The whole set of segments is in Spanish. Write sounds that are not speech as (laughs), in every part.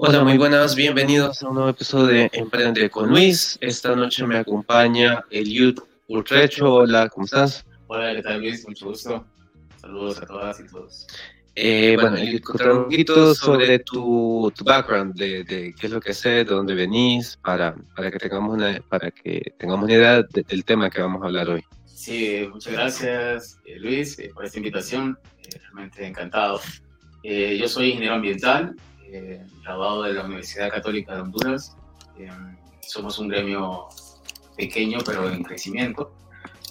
Hola, muy buenas, bienvenidos a un nuevo episodio de Emprende con Luis. Esta noche me acompaña Eliud Urtrecho. Hola, ¿cómo estás? Hola, ¿qué tal Luis? Mucho gusto. Saludos a todas y todos. Eh, bueno, Eliud, contar un poquito sobre tu, tu background, de, de, qué es lo que haces, de dónde venís, para, para, que, tengamos una, para que tengamos una idea del tema que vamos a hablar hoy. Sí, muchas gracias eh, Luis eh, por esta invitación. Eh, realmente encantado. yo soy ingeniero ambiental, eh, graduado de la Universidad Católica de Honduras. Eh, somos un gremio pequeño, pero en crecimiento,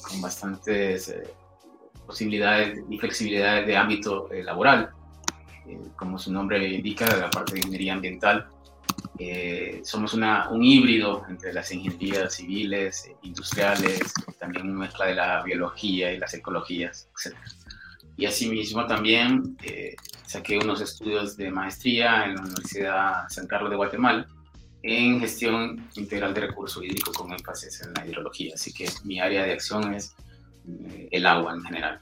con bastantes eh, posibilidades y flexibilidades de ámbito laboral. como su nombre indica, la parte de ingeniería ambiental. somos un híbrido entre las ingenierías civiles, industriales, también una mezcla de la biología y las ecologías, etc. Y asimismo también saqué unos estudios de maestría en la Universidad San Carlos de Guatemala en gestión integral de recursos hídricos con énfasis en la hidrología. Así que mi área de acción es eh, el agua en general.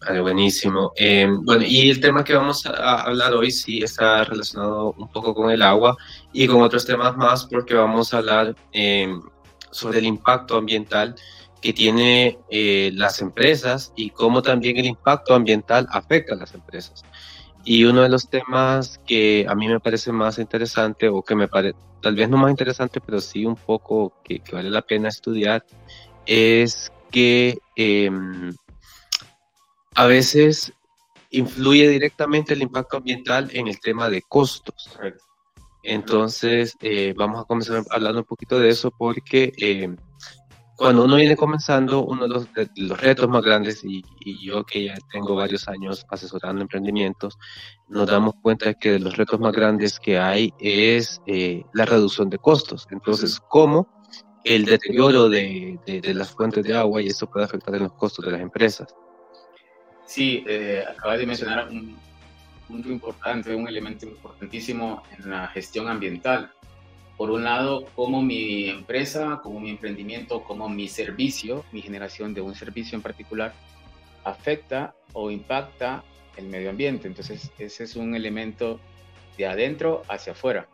Vale, buenísimo. Eh, bueno, y el tema que vamos a hablar hoy sí está relacionado un poco con el agua y con otros temas más porque vamos a hablar eh, sobre el impacto ambiental que tiene eh, las empresas y cómo también el impacto ambiental afecta a las empresas. Y uno de los temas que a mí me parece más interesante, o que me parece, tal vez no más interesante, pero sí un poco que, que vale la pena estudiar, es que em, a veces influye directamente el impacto ambiental en el tema de costos. Entonces, eh, vamos a comenzar hablando un poquito de eso porque eh, cuando uno viene comenzando, uno de los, retos más grandes, y, yo que ya tengo varios años asesorando emprendimientos, nos damos cuenta de que de los retos más grandes que hay es eh, la reducción de costos. Entonces, ¿cómo el deterioro de, de, las fuentes de agua y eso puede afectar en los costos de las empresas? Sí, eh, acabas de mencionar un punto importante, un elemento importantísimo en la gestión ambiental por un lado, cómo mi empresa, como mi emprendimiento, como mi servicio, mi generación de un servicio en particular, afecta o impacta el medio ambiente. Entonces, ese es un elemento de adentro hacia afuera,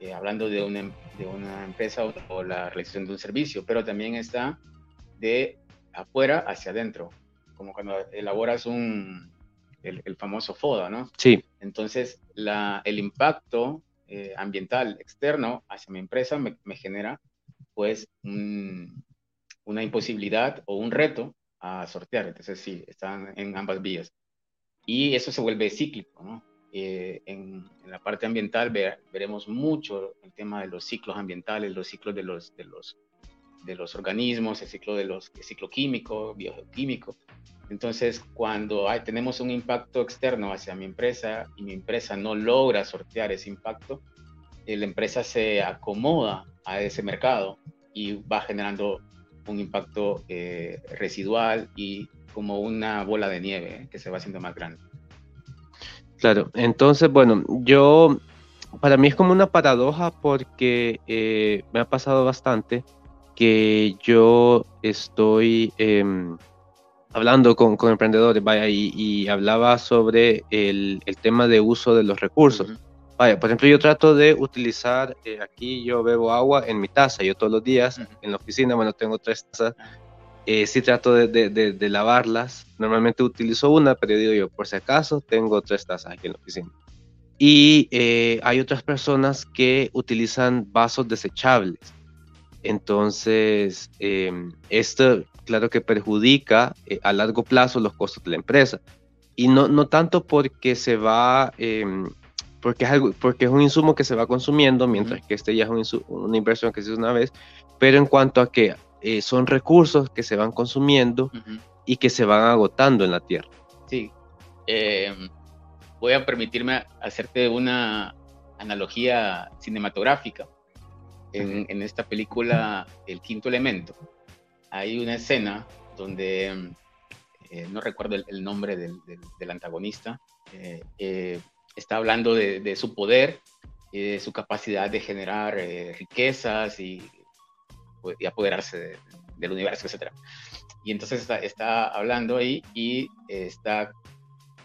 eh, hablando de una, de una empresa o, la realización de un servicio, pero también está de afuera hacia adentro, como cuando elaboras un, el, el famoso FODA, ¿no? Sí. Entonces, la, el impacto eh, ambiental externo hacia mi empresa me, genera pues una imposibilidad o un reto a sortear. Entonces sí, están en ambas vías. Y eso se vuelve cíclico. Eh, en, la parte ambiental veremos mucho el tema de los ciclos ambientales, los ciclos de los, de los, de los organismos, el ciclo, de los, el ciclo químico, bioquímico. Entonces, cuando hay, tenemos un impacto externo hacia mi empresa y mi empresa no logra sortear ese impacto, eh, la empresa se acomoda a ese mercado y va generando un impacto eh, residual y como una bola de nieve eh, que se va haciendo más grande. Claro, entonces, bueno, yo, para mí es como una paradoja porque me ha pasado bastante que yo estoy em, hablando con, con, emprendedores, vaya, y, hablaba sobre el, el, tema de uso de los recursos. Vaya, por ejemplo, yo trato de utilizar, eh, aquí yo bebo agua en mi taza, yo todos los días en la oficina, bueno, tengo tres tazas, eh, sí trato de, de, de, lavarlas, normalmente utilizo una, pero digo yo, por si acaso, tengo tres tazas aquí en la oficina. Y eh, hay otras personas que utilizan vasos desechables. Entonces, em, esto claro que perjudica eh, a largo plazo los costos de la empresa. Y no, no tanto porque se va, em, porque, es algo, porque es un insumo que se va consumiendo, mientras que este ya es una inversión que se hace una vez, pero en cuanto a que eh, son recursos que se van consumiendo y que se van agotando en la tierra. Sí. Em, voy a permitirme hacerte una analogía cinematográfica. En, en, esta película El Quinto Elemento, hay una escena donde, eh, no recuerdo el, nombre del, antagonista, eh, eh, está hablando de, su poder, de su capacidad de generar riquezas y, pues, y apoderarse del universo, etc. Y entonces está, está hablando ahí y está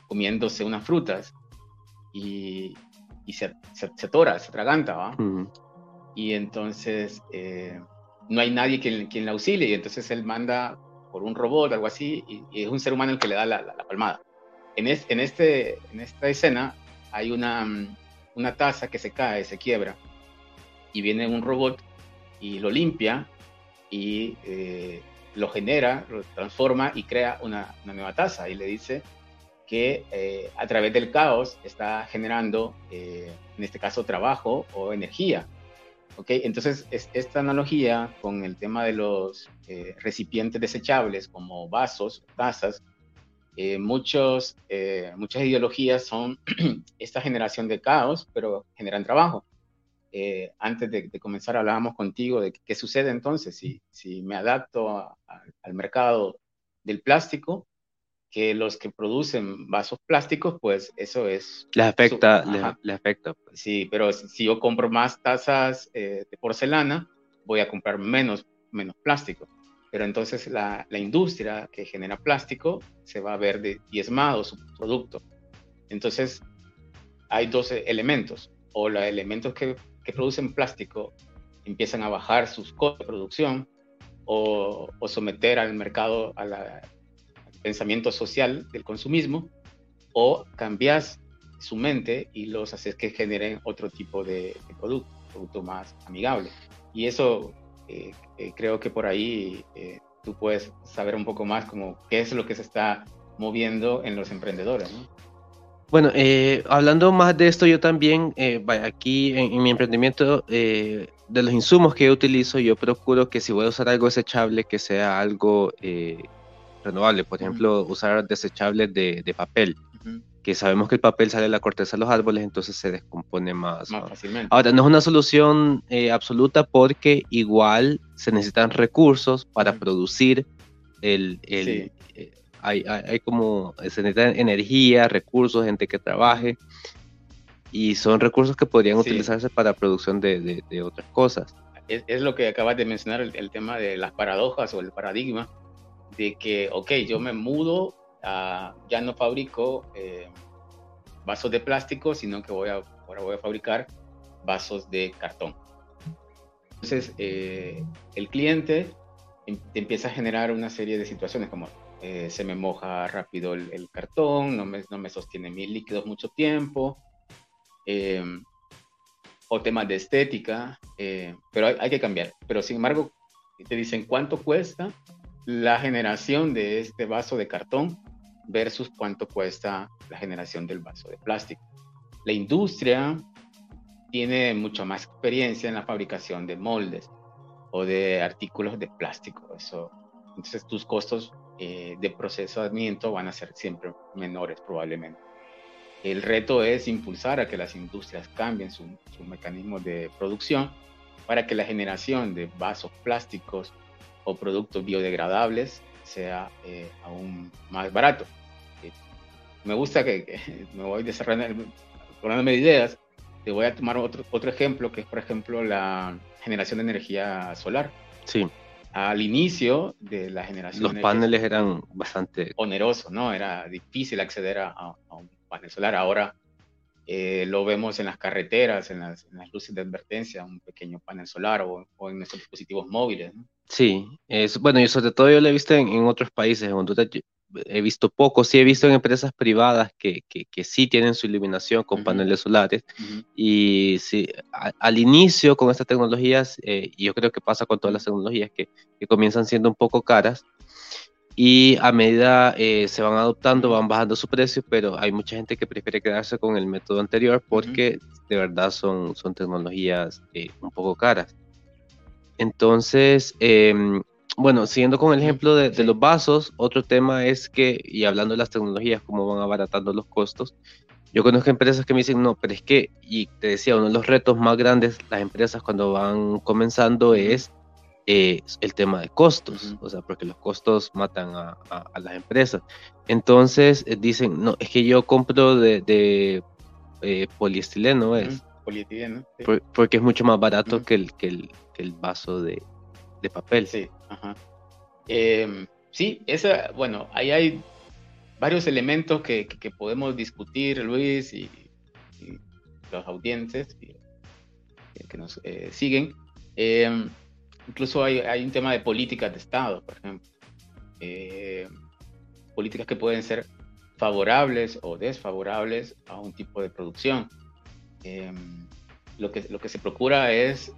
comiéndose unas frutas y y se, se, se, atora, se atraganta, ¿va? Y entonces eh, no hay nadie quien, quien la auxilie y entonces él manda por un robot, algo así, y, es un ser humano el que le da la, palmada. En, en, este, en esta escena hay una, una taza que se cae, se quiebra, y viene un robot y lo limpia y eh, lo genera, lo transforma y crea una, nueva taza y le dice que eh, a través del caos está generando, en este caso, trabajo o energía. ¿Okay? Entonces, es, esta analogía con el tema de los recipientes desechables como vasos, tazas, muchos, muchas ideologías son (clears throat) esta generación de caos, pero generan trabajo. Eh, antes de, comenzar hablábamos contigo de qué sucede entonces si, si me adapto al mercado del plástico, que los que producen vasos plásticos, pues eso es... Les afecta, les, afecta. Pues. Sí, pero si, yo compro más tazas eh, de porcelana, voy a comprar menos, menos plástico. Pero entonces la, la, industria que genera plástico se va a ver diezmado su producto. Entonces hay dos elementos, o los elementos que que producen plástico empiezan a bajar sus costos de producción o, someter al mercado al pensamiento social del consumismo o cambias su mente y los haces que generen otro tipo de, producto, producto más amigable. Y eso eh, eh, creo que por ahí eh, tú puedes saber un poco más como qué es lo que se está moviendo en los emprendedores. ¿no? Bueno, eh, hablando más de esto, yo también, eh, aquí en, mi emprendimiento, eh, de los insumos que yo utilizo, yo procuro que si voy a usar algo desechable, que sea algo renovable. Por ejemplo, usar desechables de, papel, que sabemos que el papel sale de la corteza de los árboles, entonces se descompone más, fácilmente. Ahora, no es una solución absoluta porque igual se necesitan recursos para producir el, el, hay, hay, como, se necesita energía, recursos, gente que trabaje, y son recursos que podrían utilizarse para producción de, de, otras cosas. Es, es, lo que acabas de mencionar, el, tema de las paradojas o el paradigma, de que, ok, yo me mudo, ya no fabrico eh, vasos de plástico, sino que voy a, ahora voy a fabricar vasos de cartón. Entonces, eh, el cliente em, empieza a generar una serie de situaciones como eh, se me moja rápido el, cartón, no me, no me, sostiene mis líquidos mucho tiempo, eh, o temas de estética, eh, pero hay, que cambiar. Pero sin embargo, te dicen cuánto cuesta la generación de este vaso de cartón versus cuánto cuesta la generación del vaso de plástico. La industria tiene mucha más experiencia en la fabricación de moldes o de artículos de plástico. Eso, entonces tus costos eh, de procesamiento van a ser siempre menores probablemente. El reto es impulsar a que las industrias cambien su, su mecanismo de producción para que la generación de vasos plásticos o productos biodegradables sea eh, aún más barato. Eh, me gusta que, (laughs) me voy desarrollando, de ideas. Te voy a tomar otro, otro ejemplo, que es, por ejemplo, la generación de energía solar. Sí al inicio de la generación. Los paneles eran bastante... Onerosos, ¿no? Era difícil acceder a, un panel solar. Ahora eh, lo vemos en las carreteras, en las, luces de advertencia, un pequeño panel solar o, en nuestros dispositivos móviles. ¿no? Sí, es, bueno, y sobre todo yo lo he visto en, otros países. En Honduras he visto poco, sí he visto en empresas privadas que, que, que sí tienen su iluminación con paneles solares. Y sí, al inicio con estas tecnologías, eh, y yo creo que pasa con todas las tecnologías que, que comienzan siendo un poco caras. Y a medida eh, se van adoptando, van bajando su precio, pero hay mucha gente que prefiere quedarse con el método anterior porque de verdad son, son tecnologías eh, un poco caras. Entonces, em, bueno, siguiendo con el ejemplo de, los vasos, otro tema es que, y hablando de las tecnologías, cómo van abaratando los costos, yo conozco empresas que me dicen, no, pero es que, y te decía, uno de los retos más grandes, las empresas cuando van comenzando es eh, el tema de costos, o sea, porque los costos matan a, las empresas. Entonces eh, dicen, no, es que yo compro de, eh, poliestileno, es. Polietileno. porque es mucho más barato que, el, que, el, que el vaso de, de papel. Sí, ajá. Em, sí, esa, bueno, ahí hay varios elementos que, que, podemos discutir, Luis, y, los audientes que nos siguen. Incluso hay, hay, un tema de políticas de Estado, por ejemplo. políticas que pueden ser favorables o desfavorables a un tipo de producción. lo, que, lo que se procura es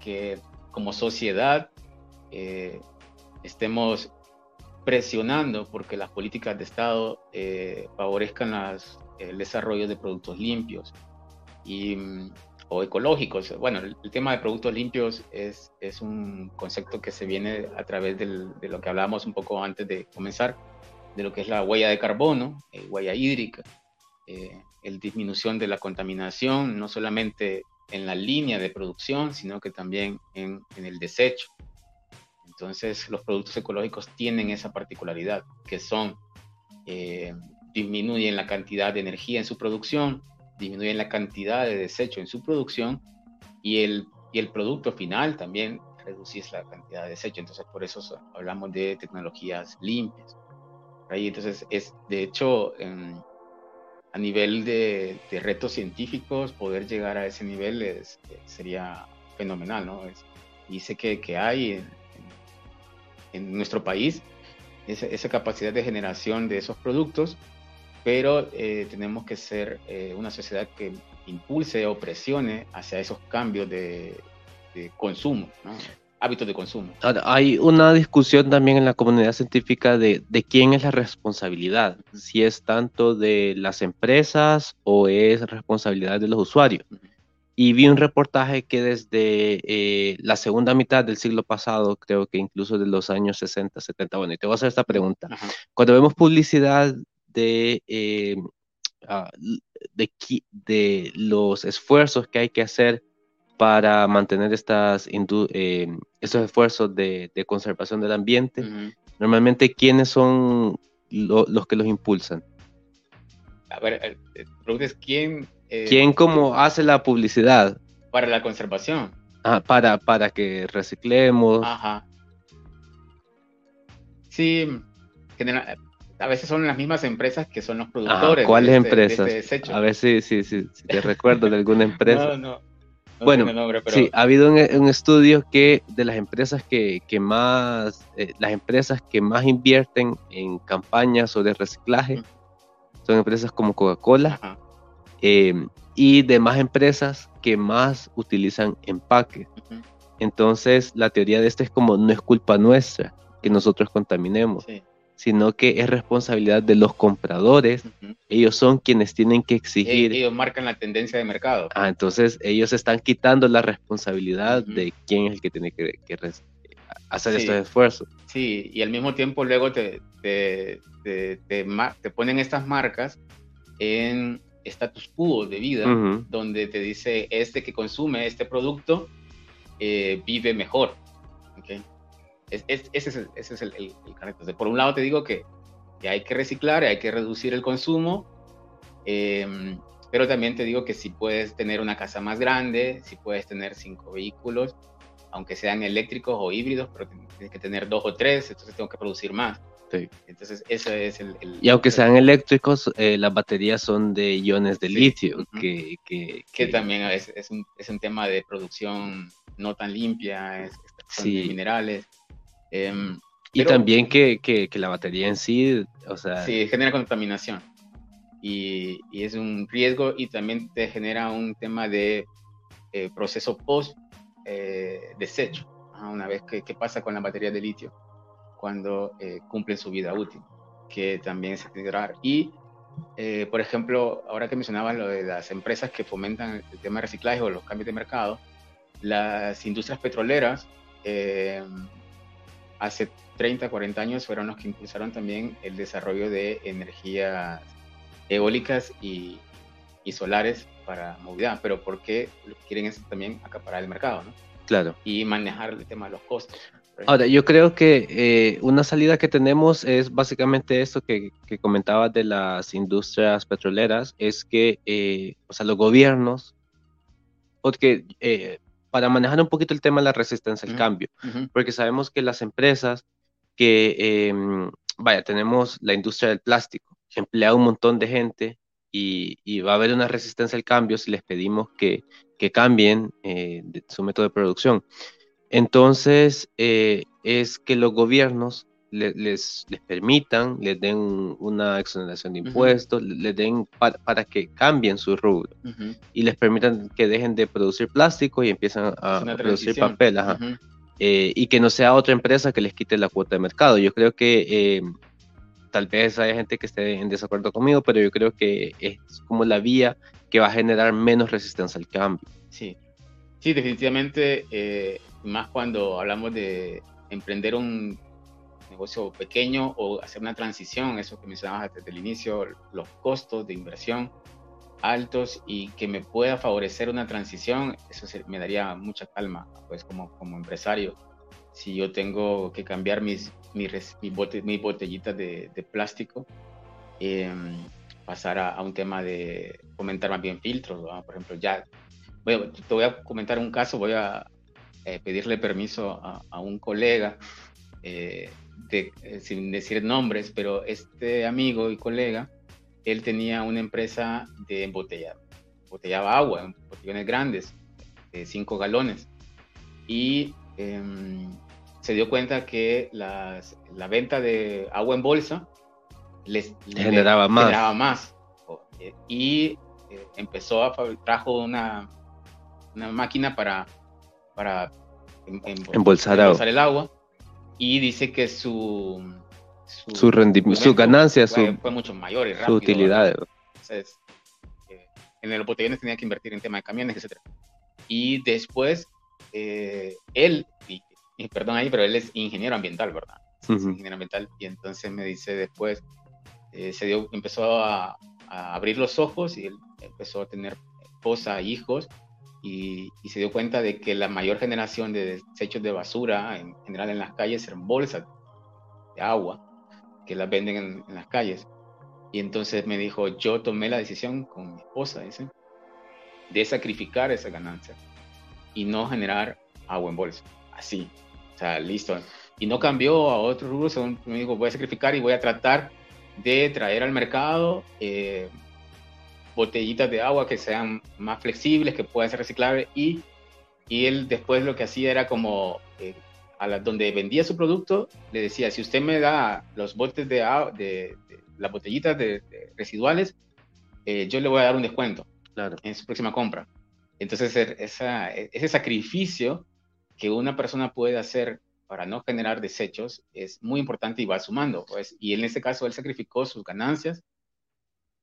que como sociedad eh, estemos presionando porque las políticas de Estado eh, favorezcan las, el desarrollo de productos limpios y, mm, o ecológicos. Bueno, el, tema de productos limpios es, es, un concepto que se viene a través de lo que hablábamos un poco antes de comenzar, de lo que es la huella de carbono, eh, huella hídrica, eh, el disminución de la contaminación, no solamente en la línea de producción, sino que también en, en el desecho. Entonces, los productos ecológicos tienen esa particularidad, que son, eh, disminuyen la cantidad de energía en su producción, disminuyen la cantidad de desecho en su producción y el, y el producto final también reducir la cantidad de desecho. Entonces, por eso hablamos de tecnologías limpias. Ahí, entonces, es de hecho, a nivel de, retos científicos, poder llegar a ese nivel es, sería fenomenal, ¿no? Es, y sé que, que hay en, nuestro país esa, esa, capacidad de generación de esos productos, pero eh, tenemos que ser eh, una sociedad que impulse o presione hacia esos cambios de, de consumo, ¿no? hábitos de consumo. Hay una discusión también en la comunidad científica de, de, quién es la responsabilidad, si es tanto de las empresas o es responsabilidad de los usuarios. Y vi un reportaje que desde eh, la segunda mitad del siglo pasado, creo que incluso de los años 60, 70, bueno, y te voy a hacer esta pregunta. Cuando vemos publicidad de, eh, uh, de, de los esfuerzos que hay que hacer para mantener estas eh, estos esfuerzos de, de, conservación del ambiente. Normalmente, ¿quiénes son lo, los que los impulsan? A ver, preguntas quién... Eh, ¿Quién como hace la publicidad? Para la conservación. Ah, para, para que reciclemos. Ajá. Sí, a veces son las mismas empresas que son los productores. ¿Cuáles empresas? a ver si, si, si, si te recuerdo de alguna (laughs) empresa. no, no bueno, sí, ha habido un, estudio que de las empresas que, que más, eh, las empresas que más invierten en campañas sobre reciclaje son empresas como Coca-Cola em, y demás empresas que más utilizan empaque. Entonces, la teoría de esto es como no es culpa nuestra que nosotros contaminemos. Sí sino que es responsabilidad de los compradores. Ellos son quienes tienen que exigir. Ellos marcan la tendencia de mercado. Ah, entonces ellos están quitando la responsabilidad de quién es el que tiene que, hacer estos esfuerzos. Sí, y al mismo tiempo luego te, te, te, te ponen estas marcas en status quo de vida, donde te dice, este que consume este producto eh, vive mejor. ¿Okay? ese es el, ese es el, por un lado te digo que, que, hay que reciclar, hay que reducir el consumo, em, pero también te digo que si puedes tener una casa más grande, si puedes tener cinco vehículos, aunque sean eléctricos o híbridos, pero tienes que tener dos o tres, entonces tengo que producir más. Entonces, eso es el... y aunque sean eléctricos, eh, las baterías son de iones de litio, que, que, que, también es, es, un, es, un, tema de producción no tan limpia, es, sí. de minerales. Em, y también que, que, la batería en sí, o sea... Sí, genera contaminación. Y, y es un riesgo y también te genera un tema de eh, proceso post eh, desecho. Una vez que, ¿qué pasa con la batería de litio? Cuando eh, cumplen su vida útil, que también se que dar. Y, por ejemplo, ahora que mencionabas lo de las empresas que fomentan el tema de reciclaje o los cambios de mercado, las industrias petroleras hace 30, 40 años fueron los que impulsaron también el desarrollo de energías eólicas y, y solares para movilidad, pero porque lo que quieren es también acaparar el mercado, ¿no? Claro. Y manejar el tema de los costos. Ahora, yo creo que eh, una salida que tenemos es básicamente esto que, que comentabas de las industrias petroleras, es que, eh, o sea, los gobiernos, porque eh, para manejar un poquito el tema de la resistencia al cambio, porque sabemos que las empresas que, em, vaya, tenemos la industria del plástico, que emplea un montón de gente y, va a haber una resistencia al cambio si les pedimos que, que cambien eh, su método de producción. Entonces, eh, es que los gobiernos les, les, permitan, les den una exoneración de impuestos, les den para, que cambien su rubro y les permitan que dejen de producir plástico y empiezan a, producir papel. Eh, y que no sea otra empresa que les quite la cuota de mercado. Yo creo que tal vez haya gente que esté en desacuerdo conmigo, pero yo creo que es como la vía que va a generar menos resistencia al cambio. Sí, sí, definitivamente, eh, más cuando hablamos de emprender un negocio pequeño o hacer una transición, eso que mencionabas desde el inicio, los costos de inversión altos y que me pueda favorecer una transición, eso me daría mucha calma, pues como, como empresario. Si yo tengo que cambiar mis mi, mi, bote, mi botellita de, de plástico, em, pasar a, un tema de comentar más bien filtros, por ejemplo, ya, bueno, te voy a comentar un caso, voy a eh, pedirle permiso a, un colega, eh, de, eh, sin decir nombres, pero este amigo y colega, él tenía una empresa de embotellado, embotellaba agua en botellones grandes, de 5 galones, y em, se dio cuenta que las, la venta de agua en bolsa les generaba, más. generaba más. Y eh, empezó a trajo una, una máquina para, para em, em, embolsar, el agua y dice que su su, rendimiento, su ganancia fue, fue, mucho mayor y rápido. Su utilidad. Entonces, eh, en el botellones tenía que invertir en tema de camiones, etc. Y después, eh, él, y perdón ahí, pero él es ingeniero ambiental, ¿verdad? ingeniero ambiental. Y entonces me dice después, eh, se dio, empezó a, abrir los ojos y él empezó a tener esposa, hijos, y, y, se dio cuenta de que la mayor generación de desechos de basura, en general en las calles, eran bolsas de agua que las venden en, en las calles. Y entonces me dijo, yo tomé la decisión con mi esposa, dice, de sacrificar esa ganancia y no generar agua en bolsa. Así, o sea, listo. Y no cambió a otro rubro, según me dijo, voy a sacrificar y voy a tratar de traer al mercado eh, botellitas de agua que sean más flexibles, que puedan ser reciclables y, y él después lo que hacía era como eh, a la, donde vendía su producto, le decía, si usted me da los botes de, de, las botellitas de, residuales, eh, yo le voy a dar un descuento claro. en su próxima compra. Entonces, esa, ese sacrificio que una persona puede hacer para no generar desechos es muy importante y va sumando. Pues, y en este caso, él sacrificó sus ganancias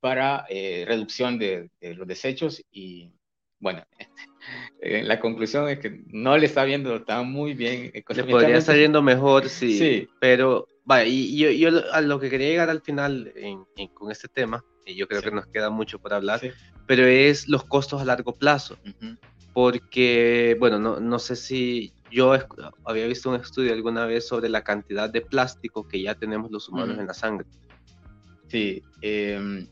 para eh, reducción de, los desechos y bueno, (laughs) eh, la conclusión es que no le está viendo tan muy bien. Le podría estar yendo mejor, sí. sí. Pero, vaya, y yo, yo, a lo que quería llegar al final con este tema, y yo creo que nos queda mucho por hablar, pero es los costos a largo plazo porque, bueno, no, no sé si yo había visto un estudio alguna vez sobre la cantidad de plástico que ya tenemos los humanos en la sangre. Sí, em,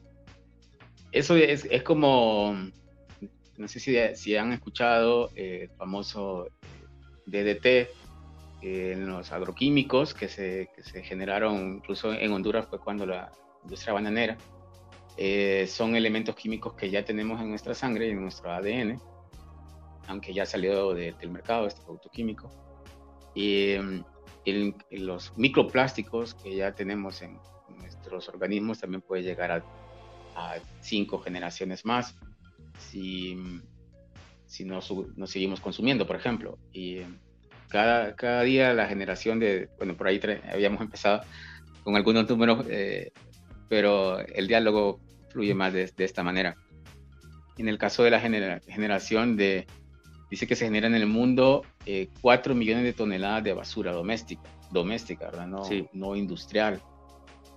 eso es, es, como, no sé si, si han escuchado el famoso DDT en los agroquímicos que se, que se, generaron incluso en Honduras fue cuando la industria bananera. Eh, son elementos químicos que ya tenemos en nuestra sangre y en nuestro ADN aunque ya salió del mercado este producto químico. Y el, los microplásticos que ya tenemos en nuestros organismos también puede llegar a, cinco generaciones más si, si no, no, seguimos consumiendo, por ejemplo. Y cada, cada día la generación de, bueno, por ahí habíamos (laughs) empezado con algunos números, eh, pero el diálogo fluye más de, de, esta manera. En el caso de la generación de dice que se genera en el mundo eh, 4 millones de toneladas de basura doméstica, doméstica, ¿verdad? No, no industrial.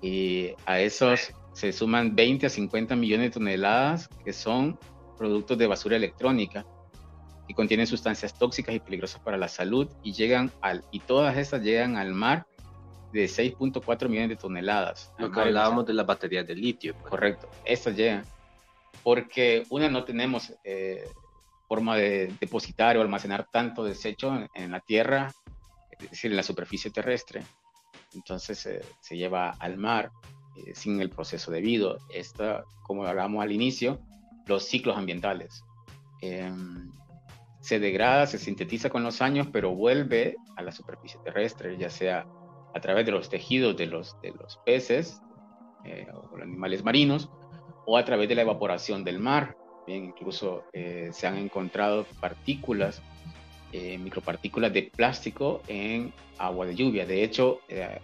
Y a esos se suman 20 a 50 millones de toneladas que son productos de basura electrónica y contienen sustancias tóxicas y peligrosas para la salud y llegan al y todas estas llegan al mar de 6.4 millones de toneladas. Lo que hablábamos de las baterías de litio. Pues. Correcto, estas llegan porque una no tenemos eh, forma de depositar o almacenar tanto desecho en, la tierra, es decir, en la superficie terrestre. Entonces se lleva al mar eh, sin el proceso debido. Esta, como hablábamos al inicio, los ciclos ambientales. Em, se degrada, se sintetiza con los años, pero vuelve a la superficie terrestre, ya sea a través de los tejidos de los, de los peces eh, o los animales marinos, o a través de la evaporación del mar. Bien, incluso eh, se han encontrado partículas, micropartículas de plástico en agua de lluvia. De hecho,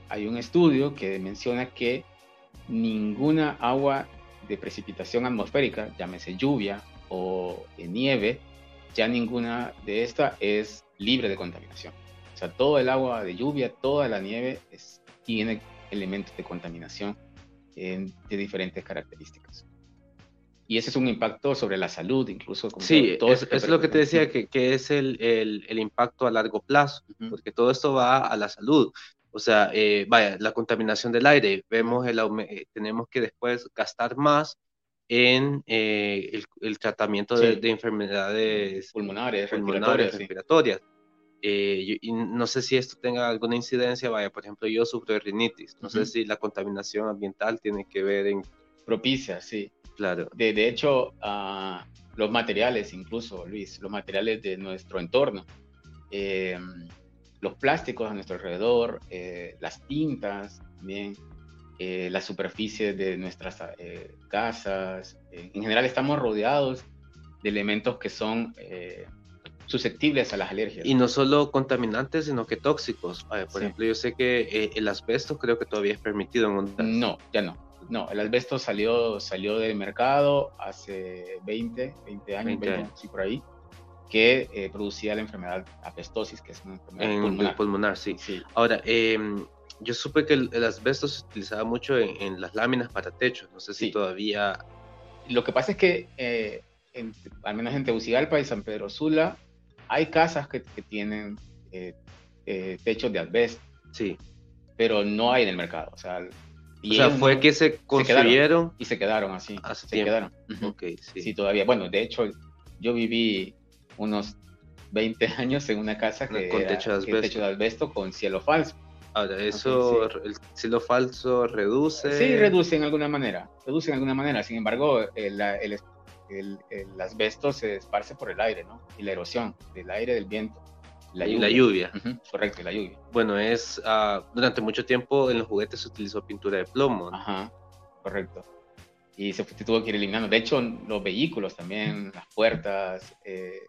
hay un estudio que menciona que ninguna agua de precipitación atmosférica, llámese lluvia o nieve, ya ninguna de estas es libre de contaminación. O sea, todo el agua de lluvia, toda la nieve tiene elementos de contaminación de diferentes características. Y ese es un impacto sobre la salud, incluso. sí, todo, es, es lo que te decía, que, que es el, el, el, impacto a largo plazo, porque todo esto va a la salud. O sea, eh, vaya, la contaminación del aire, vemos el eh, tenemos que después gastar más en eh, el, el, tratamiento de, de, enfermedades pulmonares, pulmonares respiratorias. Eh, y no sé si esto tenga alguna incidencia, vaya, por ejemplo, yo sufro de rinitis, no sé si la contaminación ambiental tiene que ver en... Propicia, sí. Claro. De, de hecho, uh, los materiales, incluso, Luis, los materiales de nuestro entorno, eh, los plásticos a nuestro alrededor, eh, las tintas también, eh, la superficie de nuestras eh, casas. Eh, en general estamos rodeados de elementos que son susceptibles a las alergias. Y no solo contaminantes, sino que tóxicos. por ejemplo, yo sé que el asbesto creo que todavía es permitido en No, ya no. No, el asbesto salió, salió del mercado hace 20, 20 años, 20 años. sí, por ahí que producía la enfermedad apestosis, que es una enfermedad pulmonar. pulmonar sí. sí. Ahora, eh, yo supe que el, asbesto se utilizaba mucho en, las láminas para techos, no sé si todavía... Lo que pasa es que, eh, al menos en Tegucigalpa y San Pedro Sula, hay casas que, tienen eh, eh, techos de asbesto. Sí. Pero no hay en el mercado. O sea, y o sea fue que se construyeron... y se quedaron así. Hace se quedaron. sí. sí, todavía. Bueno, de hecho, yo viví unos 20 años en una casa que con techo, de techo de asbesto con cielo falso. Ahora, eso, el cielo falso reduce. Sí, reduce en alguna manera, reduce en alguna manera. Sin embargo, el, el, el, asbesto se esparce por el aire, ¿no? Y la erosión del aire, del viento. La lluvia. La lluvia. correcto, la lluvia. Bueno, es, uh, durante mucho tiempo en los juguetes se utilizó pintura de plomo. Ajá, correcto. Y se, tuvo que ir eliminando. De hecho, los vehículos también, las puertas, eh,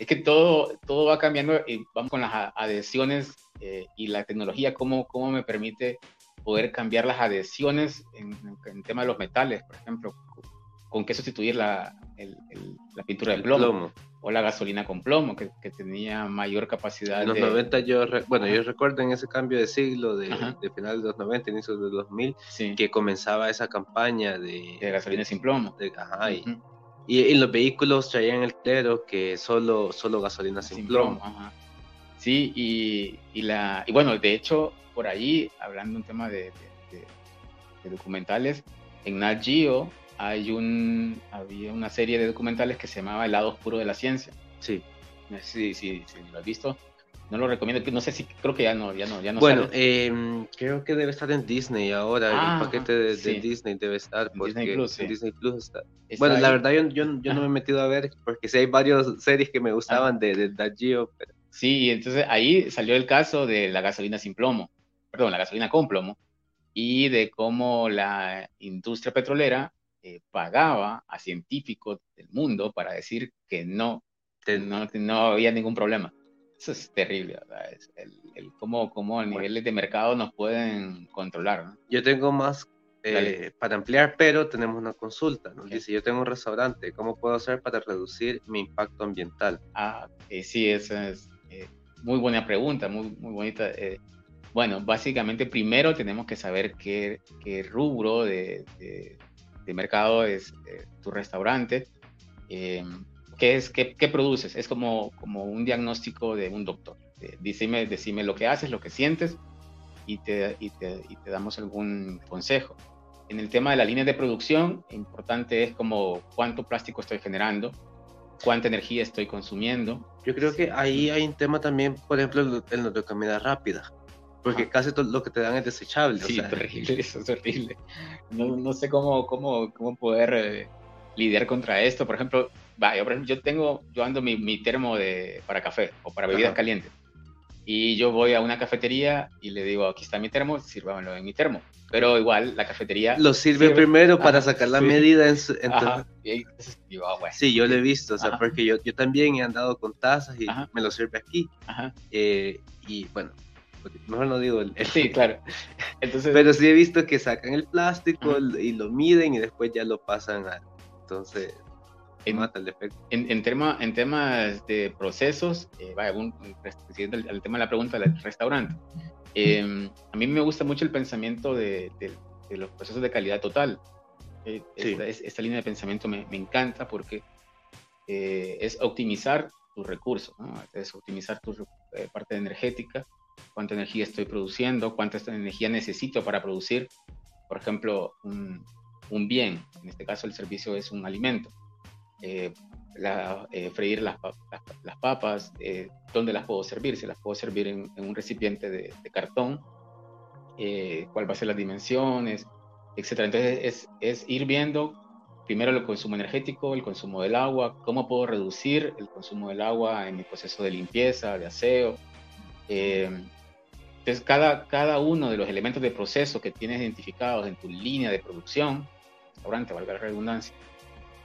es que todo, todo va cambiando y vamos con las adhesiones eh, y la tecnología, cómo, cómo me permite poder cambiar las adhesiones en, el tema de los metales, por ejemplo, con qué sustituir la, la pintura de plomo, o la gasolina con plomo, que, que tenía mayor capacidad. En los 90 yo, bueno, yo recuerdo en ese cambio de siglo, de, de final de los 90, inicio de los 2000, que comenzaba esa campaña de... De gasolina sin plomo. De, ajá, y, y en los vehículos traían el clero que solo, solo gasolina sin, plomo. Sí, y, y, la, y bueno, de hecho, por ahí, hablando un tema de, de, documentales, en Nat Geo hay un, había una serie de documentales que se llamaba El lado oscuro de la ciencia. Sí. Sí, sí, sí, ¿lo has visto? No lo recomiendo, no sé si creo que ya no, ya no, ya no Bueno, eh, creo que debe estar en Disney ahora, el ah, paquete de, Disney debe estar, porque Disney Plus, en Disney Plus está. bueno, la verdad yo, yo, yo no me he metido a ver, porque sí hay varias series que me gustaban de, de Dagio, pero... Sí, entonces ahí salió el caso de la gasolina sin plomo, perdón, la gasolina con plomo, y de cómo la industria petrolera eh, pagaba a científicos del mundo para decir que no, no, no había ningún problema. Eso es terrible, ¿verdad? Es el, el cómo, cómo a niveles de mercado nos pueden controlar. ¿no? Yo tengo más eh, para ampliar, pero tenemos una consulta. Nos dice, yo tengo un restaurante, ¿cómo puedo hacer para reducir mi impacto ambiental? Ah, eh, sí, esa es eh, muy buena pregunta, muy, muy bonita. Eh, bueno, básicamente primero tenemos que saber qué, qué rubro de, de, de, mercado es tu restaurante. ¿Qué, es, qué, qué, produces? Es como, como un diagnóstico de un doctor. Eh, decime, decime lo que haces, lo que sientes y te, y te, y te damos algún consejo. En el tema de la línea de producción, importante es como cuánto plástico estoy generando, cuánta energía estoy consumiendo. Yo creo que ahí hay un tema también, por ejemplo, en lo de comida rápida. porque casi todo lo que te dan es desechable. Sí, (laughs) terrible, eso es horrible. No, no sé cómo, cómo, cómo poder eh, lidiar contra esto. Por ejemplo, va, yo, yo tengo, yo ando mi, mi termo de, para café o para bebidas calientes. Y yo voy a una cafetería y le digo, aquí está mi termo, sírvamelo en mi termo. Pero igual la cafetería... Lo sirve, primero para sacar la medida en su... Ah, sí, yo lo he visto, o sea, porque yo, yo también he andado con tazas y me lo sirve aquí. Eh, y bueno, mejor no digo el, Sí, claro. Entonces... (laughs) Pero sí he visto que sacan el plástico y lo miden y después ya lo pasan a... Entonces, en, defecto. En, en, tema, en temas de procesos, eh, vaya, un, el, tema de la pregunta del restaurante, em, a mí me gusta mucho el pensamiento de, de, los procesos de calidad total. Eh, esta, línea de pensamiento me, me encanta porque eh, es optimizar tus recursos, ¿no? es optimizar tu eh, parte energética, cuánta energía estoy produciendo, cuánta energía necesito para producir, por ejemplo, un, un bien, en este caso el servicio es un alimento. Eh, la, eh, freír las, las, papas, eh, dónde las puedo servir, si las puedo servir en, un recipiente de, cartón, cuál va a ser las dimensiones, etc. Entonces es, es, ir viendo primero el consumo energético, el consumo del agua, cómo puedo reducir el consumo del agua en mi proceso de limpieza, de aseo. entonces cada, cada uno de los elementos de proceso que tienes identificados en tu línea de producción, restaurante, valga la redundancia,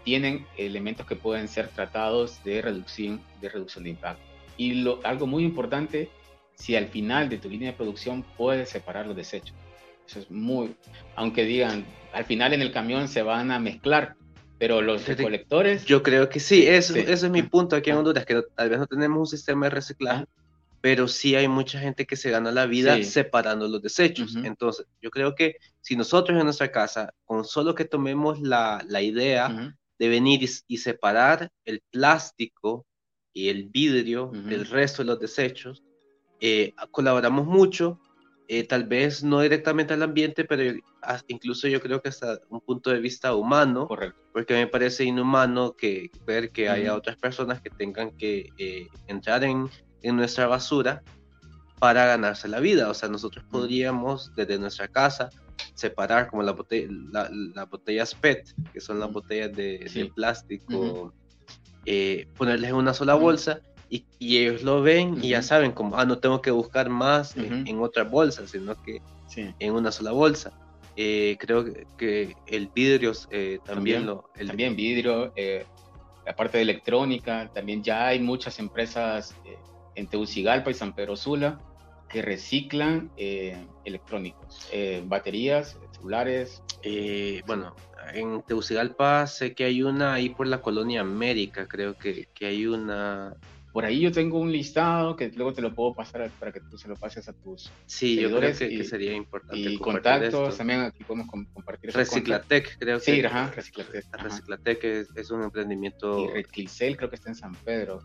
tienen elementos que pueden ser tratados de reducción de, reducción de impacto. Y lo, algo muy importante, si al final de tu línea de producción puedes separar los desechos. Eso es muy, aunque digan, al final en el camión se van a mezclar, pero los recolectores... Yo creo que sí, eso, eso es mi punto aquí en Honduras, que tal vez no tenemos un sistema de reciclaje, pero sí hay mucha gente que se gana la vida separando los desechos. Entonces, yo creo que si nosotros en nuestra casa, con solo que tomemos la, la idea de venir y, separar el plástico y el vidrio del resto de los desechos. Eh, colaboramos mucho, eh, tal vez no directamente al ambiente, pero incluso yo creo que hasta un punto de vista humano, porque me parece inhumano que ver que haya otras personas que tengan que eh, entrar en, en, nuestra basura para ganarse la vida. O sea, nosotros podríamos desde nuestra casa separar como la botella, las botellas PET, que son las botellas de, plástico, eh, ponerles en una sola bolsa y, ellos lo ven y ya saben como, ah, no tengo que buscar más en, otras bolsas, sino que en una sola bolsa. Eh, creo que el vidrio eh, también, lo... El... También vidrio, la parte de electrónica, también ya hay muchas empresas en Tegucigalpa y San Pedro Sula que reciclan eh, electrónicos, eh, baterías, celulares. Eh, bueno, en Tegucigalpa sé que hay una ahí por la colonia América, creo que, que hay una... Por ahí yo tengo un listado que luego te lo puedo pasar para que tú se lo pases a tus Sí, yo creo que, sería importante. Y contactos, también aquí podemos compartir. Reciclatec, creo que. Sí, ajá, Reciclatec. Reciclatec es, es, un emprendimiento. Y Reclicel creo que está en San Pedro.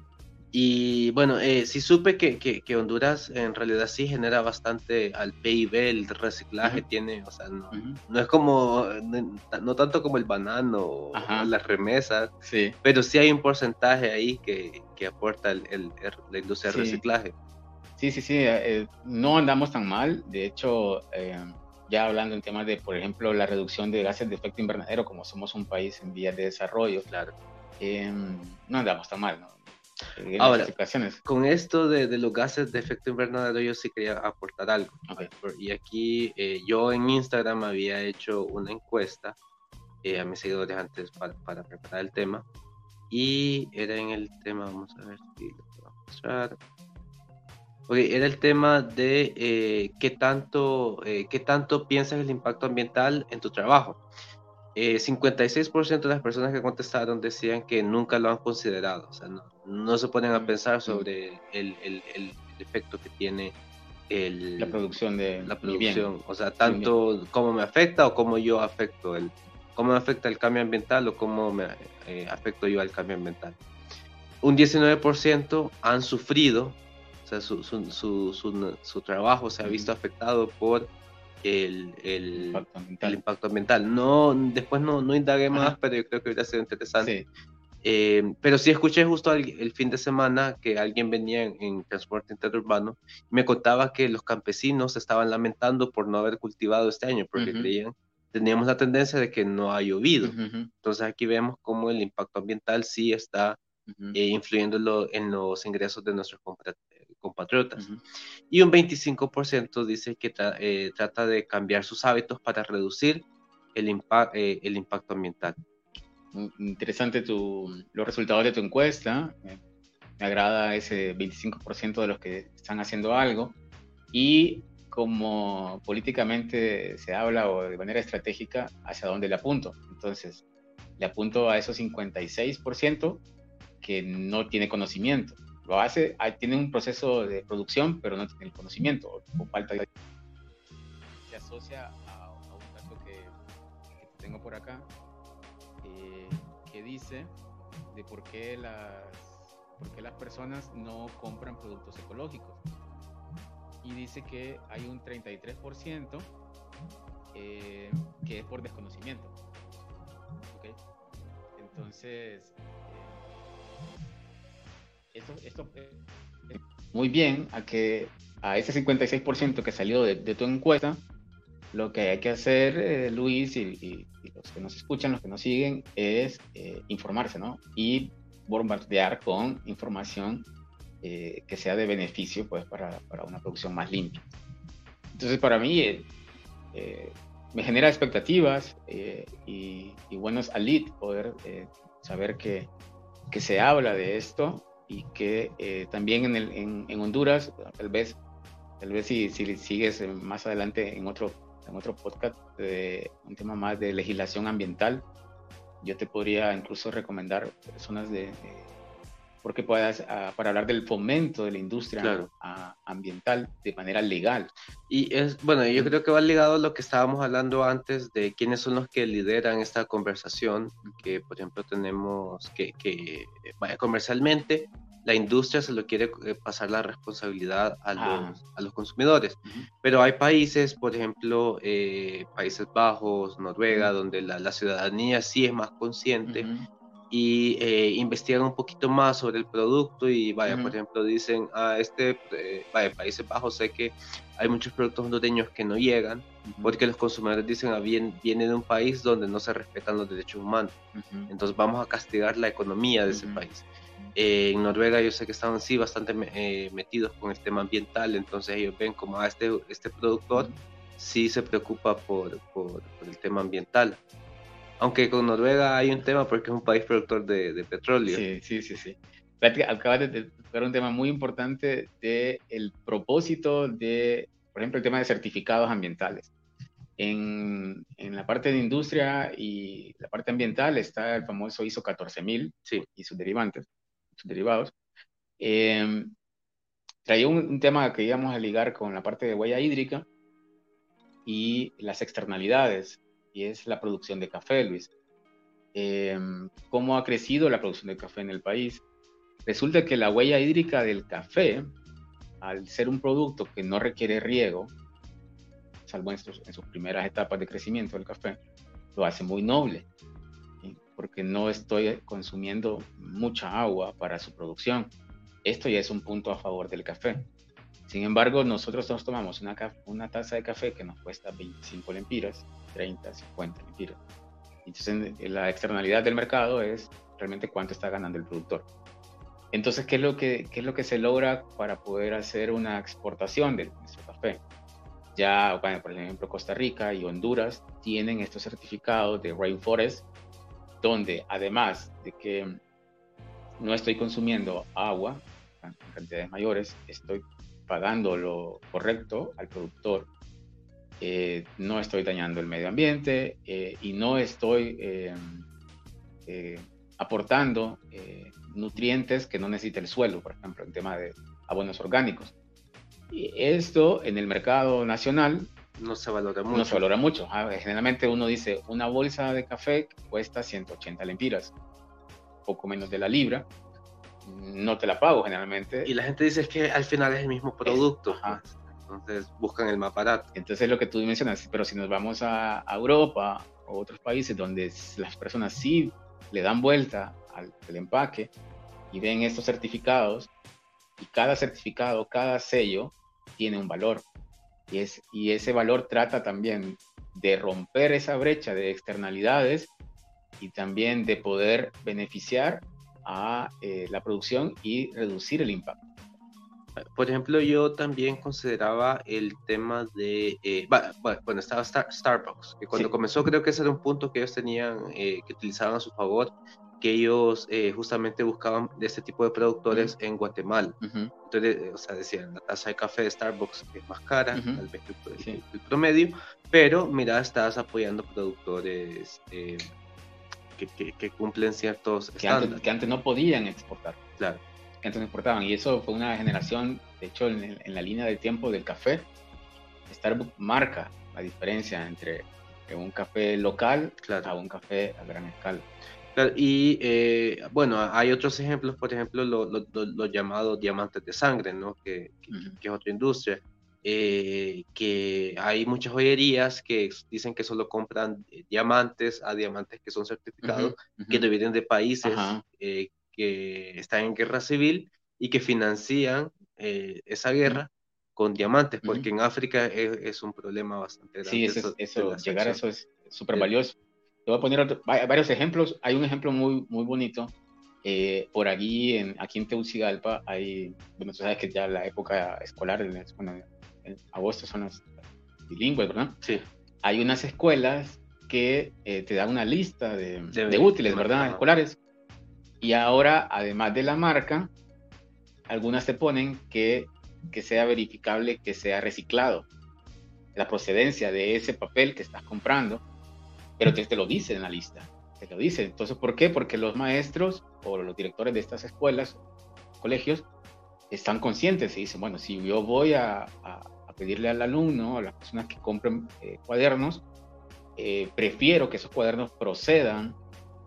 Y bueno, eh, sí supe que, que, Honduras en realidad sí genera bastante al PIB, el reciclaje tiene, o sea, no, no, es como, no, tanto como el banano o las remesas, sí. pero sí hay un porcentaje ahí que, que aporta el, el, la industria del reciclaje. Sí, sí, sí, eh, no andamos tan mal, de hecho, eh, ya hablando en temas de, por ejemplo, la reducción de gases de efecto invernadero, como somos un país en vías de desarrollo, claro, no andamos tan mal, ¿no? Ahora, con esto de, de, los gases de efecto invernadero, yo sí quería aportar algo. Y aquí eh, yo en Instagram había hecho una encuesta eh, a mis seguidores antes para, para, preparar el tema. Y era en el tema, vamos a ver si lo puedo mostrar. Ok, era el tema de eh, qué, tanto, qué tanto piensas el impacto ambiental en tu trabajo. 56% de las personas que contestaron decían que nunca lo han considerado, o sea, no, no se ponen a pensar sobre el, el, el efecto que tiene el, la producción de la producción, o sea, tanto cómo me afecta o cómo yo afecto el cómo me afecta el cambio ambiental o cómo me eh, afecto yo al cambio ambiental. Un 19% han sufrido, o sea, su, su, su, su, trabajo se ha visto afectado por el, el, impacto, ambiental. el impacto ambiental. No, después no, no indagué más, pero yo creo que hubiera sido interesante. Eh, pero sí escuché justo el, fin de semana que alguien venía en, transporte interurbano y me contaba que los campesinos estaban lamentando por no haber cultivado este año, porque creían, teníamos la tendencia de que no ha llovido. Entonces aquí vemos cómo el impacto ambiental sí está eh, influyendo en los ingresos de nuestros compatriotas. Y un 25% dice que eh, trata de cambiar sus hábitos para reducir el, el impacto ambiental interesante tu, los resultados de tu encuesta. Me agrada ese 25% de los que están haciendo algo. Y como políticamente se habla o de manera estratégica, hacia dónde le apunto. Entonces, le apunto a esos 56% que no tiene conocimiento. Lo hace, tiene un proceso de producción, pero no tiene el conocimiento o, falta de... Se asocia a, un dato que, tengo por acá, eh, que dice de por qué, las, por qué las personas no compran productos ecológicos. Y dice que hay un 33% eh, que es por desconocimiento. Entonces, eh, esto, esto muy bien a que a ese 56% que salió de, de tu encuesta, lo que hay que hacer, eh, Luis, y, los que nos escuchan, los que nos siguen, es eh, informarse, ¿no? Y bombardear con información eh, que sea de beneficio, pues, para, para, una producción más limpia. Entonces, para mí, me genera expectativas y, y, buenos alit poder saber que, que, se habla de esto y que también en, el, en, en Honduras, tal vez tal vez si, si sigues más adelante en otro en otro podcast de un tema más de legislación ambiental. Yo te podría incluso recomendar personas de, porque puedas ah, para hablar del fomento de la industria ambiental de manera legal. Y es bueno, yo creo que va ligado a lo que estábamos hablando antes de quiénes son los que lideran esta conversación, que por ejemplo tenemos que, que vaya comercialmente la industria se lo quiere eh, pasar la responsabilidad a ah. los, a los consumidores. Pero hay países, por ejemplo, eh, Países Bajos, Noruega, donde la, la, ciudadanía sí es más consciente y eh, investigan un poquito más sobre el producto y vaya, por ejemplo, dicen, a ah, este, vaya, Países Bajos sé que hay muchos productos hondureños que no llegan porque los consumidores dicen, ah, bien, viene de un país donde no se respetan los derechos humanos. Entonces vamos a castigar la economía de ese país. Eh, en Noruega yo sé que estaban sí bastante eh, metidos con el tema ambiental, entonces ellos ven como a ah, este, este productor sí se preocupa por, por, el tema ambiental. Aunque con Noruega hay un tema porque es un país productor de, de petróleo. Sí, sí, sí, sí. Acabas de tocar un tema muy importante de el propósito de, por ejemplo, el tema de certificados ambientales. En, en, la parte de industria y la parte ambiental está el famoso ISO 14000 sí. y sus derivantes derivados. Eh, traía un, tema que íbamos a ligar con la parte de huella hídrica y las externalidades, y es la producción de café, Luis. Eh, ¿Cómo ha crecido la producción de café en el país? Resulta que la huella hídrica del café, al ser un producto que no requiere riego, salvo en sus, en sus primeras etapas de crecimiento del café, lo hace muy noble porque no estoy consumiendo mucha agua para su producción. Esto ya es un punto a favor del café. Sin embargo, nosotros nos tomamos una, una taza de café que nos cuesta 25 lempiras, 30, 50 lempiras. Entonces, la externalidad del mercado es realmente cuánto está ganando el productor. Entonces, ¿qué es lo que, qué es lo que se logra para poder hacer una exportación de nuestro café? Ya, bueno, por ejemplo, Costa Rica y Honduras tienen estos certificados de Rainforest donde además de que no estoy consumiendo agua en cantidades mayores, estoy pagando lo correcto al productor, eh, no estoy dañando el medio ambiente eh, y no estoy eh, aportando nutrientes que no necesita el suelo, por ejemplo, en tema de abonos orgánicos. Y esto en el mercado nacional no se valora mucho. No se valora mucho. generalmente uno dice, una bolsa de café cuesta 180 lempiras, poco menos de la libra. No te la pago generalmente. Y la gente dice es que al final es el mismo producto. Pues. Entonces buscan el más barato. Entonces lo que tú mencionas, pero si nos vamos a, Europa o otros países donde las personas sí le dan vuelta al, empaque y ven estos certificados y cada certificado, cada sello tiene un valor. Y, es, y ese valor trata también de romper esa brecha de externalidades y también de poder beneficiar a eh, la producción y reducir el impacto. Por ejemplo, yo también consideraba el tema de, eh, bueno, estaba Starbucks, que cuando comenzó creo que ese era un punto que ellos tenían, eh, que utilizaban a su favor, que ellos eh, justamente buscaban de este tipo de productores en Guatemala. Entonces, o sea, decían, la tasa de café de Starbucks es más cara, tal vez el, promedio, pero mira, estás apoyando productores que, que, cumplen ciertos que Antes, que antes no podían exportar. Claro que antes exportaban. Y eso fue una generación, de hecho, en, la línea del tiempo del café, Starbucks marca la diferencia entre un café local a un café a gran escala. y eh, bueno, hay otros ejemplos, por ejemplo, los llamados diamantes de sangre, ¿no? que, que, es otra industria. Eh, que hay muchas joyerías que dicen que solo compran eh, diamantes a diamantes que son certificados, que vienen de países que están en guerra civil y que financian eh, esa guerra con diamantes, porque en África es, un problema bastante grande. Sí, eso, llegar a eso es súper valioso. Te voy a poner varios ejemplos. Hay un ejemplo muy, muy bonito. Eh, por allí, en, aquí en Tegucigalpa, hay, bueno, tú sabes que ya la época escolar, en, en agosto son los bilingües, ¿verdad? Sí. Hay unas escuelas que eh, te dan una lista de, de útiles, ¿verdad? Escolares. Y ahora, además de la marca, algunas te ponen que, que sea verificable que sea reciclado, la procedencia de ese papel que estás comprando, pero te, te lo dice en la lista, te lo dice. Entonces, ¿por qué? Porque los maestros o los directores de estas escuelas, colegios, están conscientes y dicen, bueno, si yo voy a, a, pedirle al alumno, a las personas que compren eh, cuadernos, eh, prefiero que esos cuadernos procedan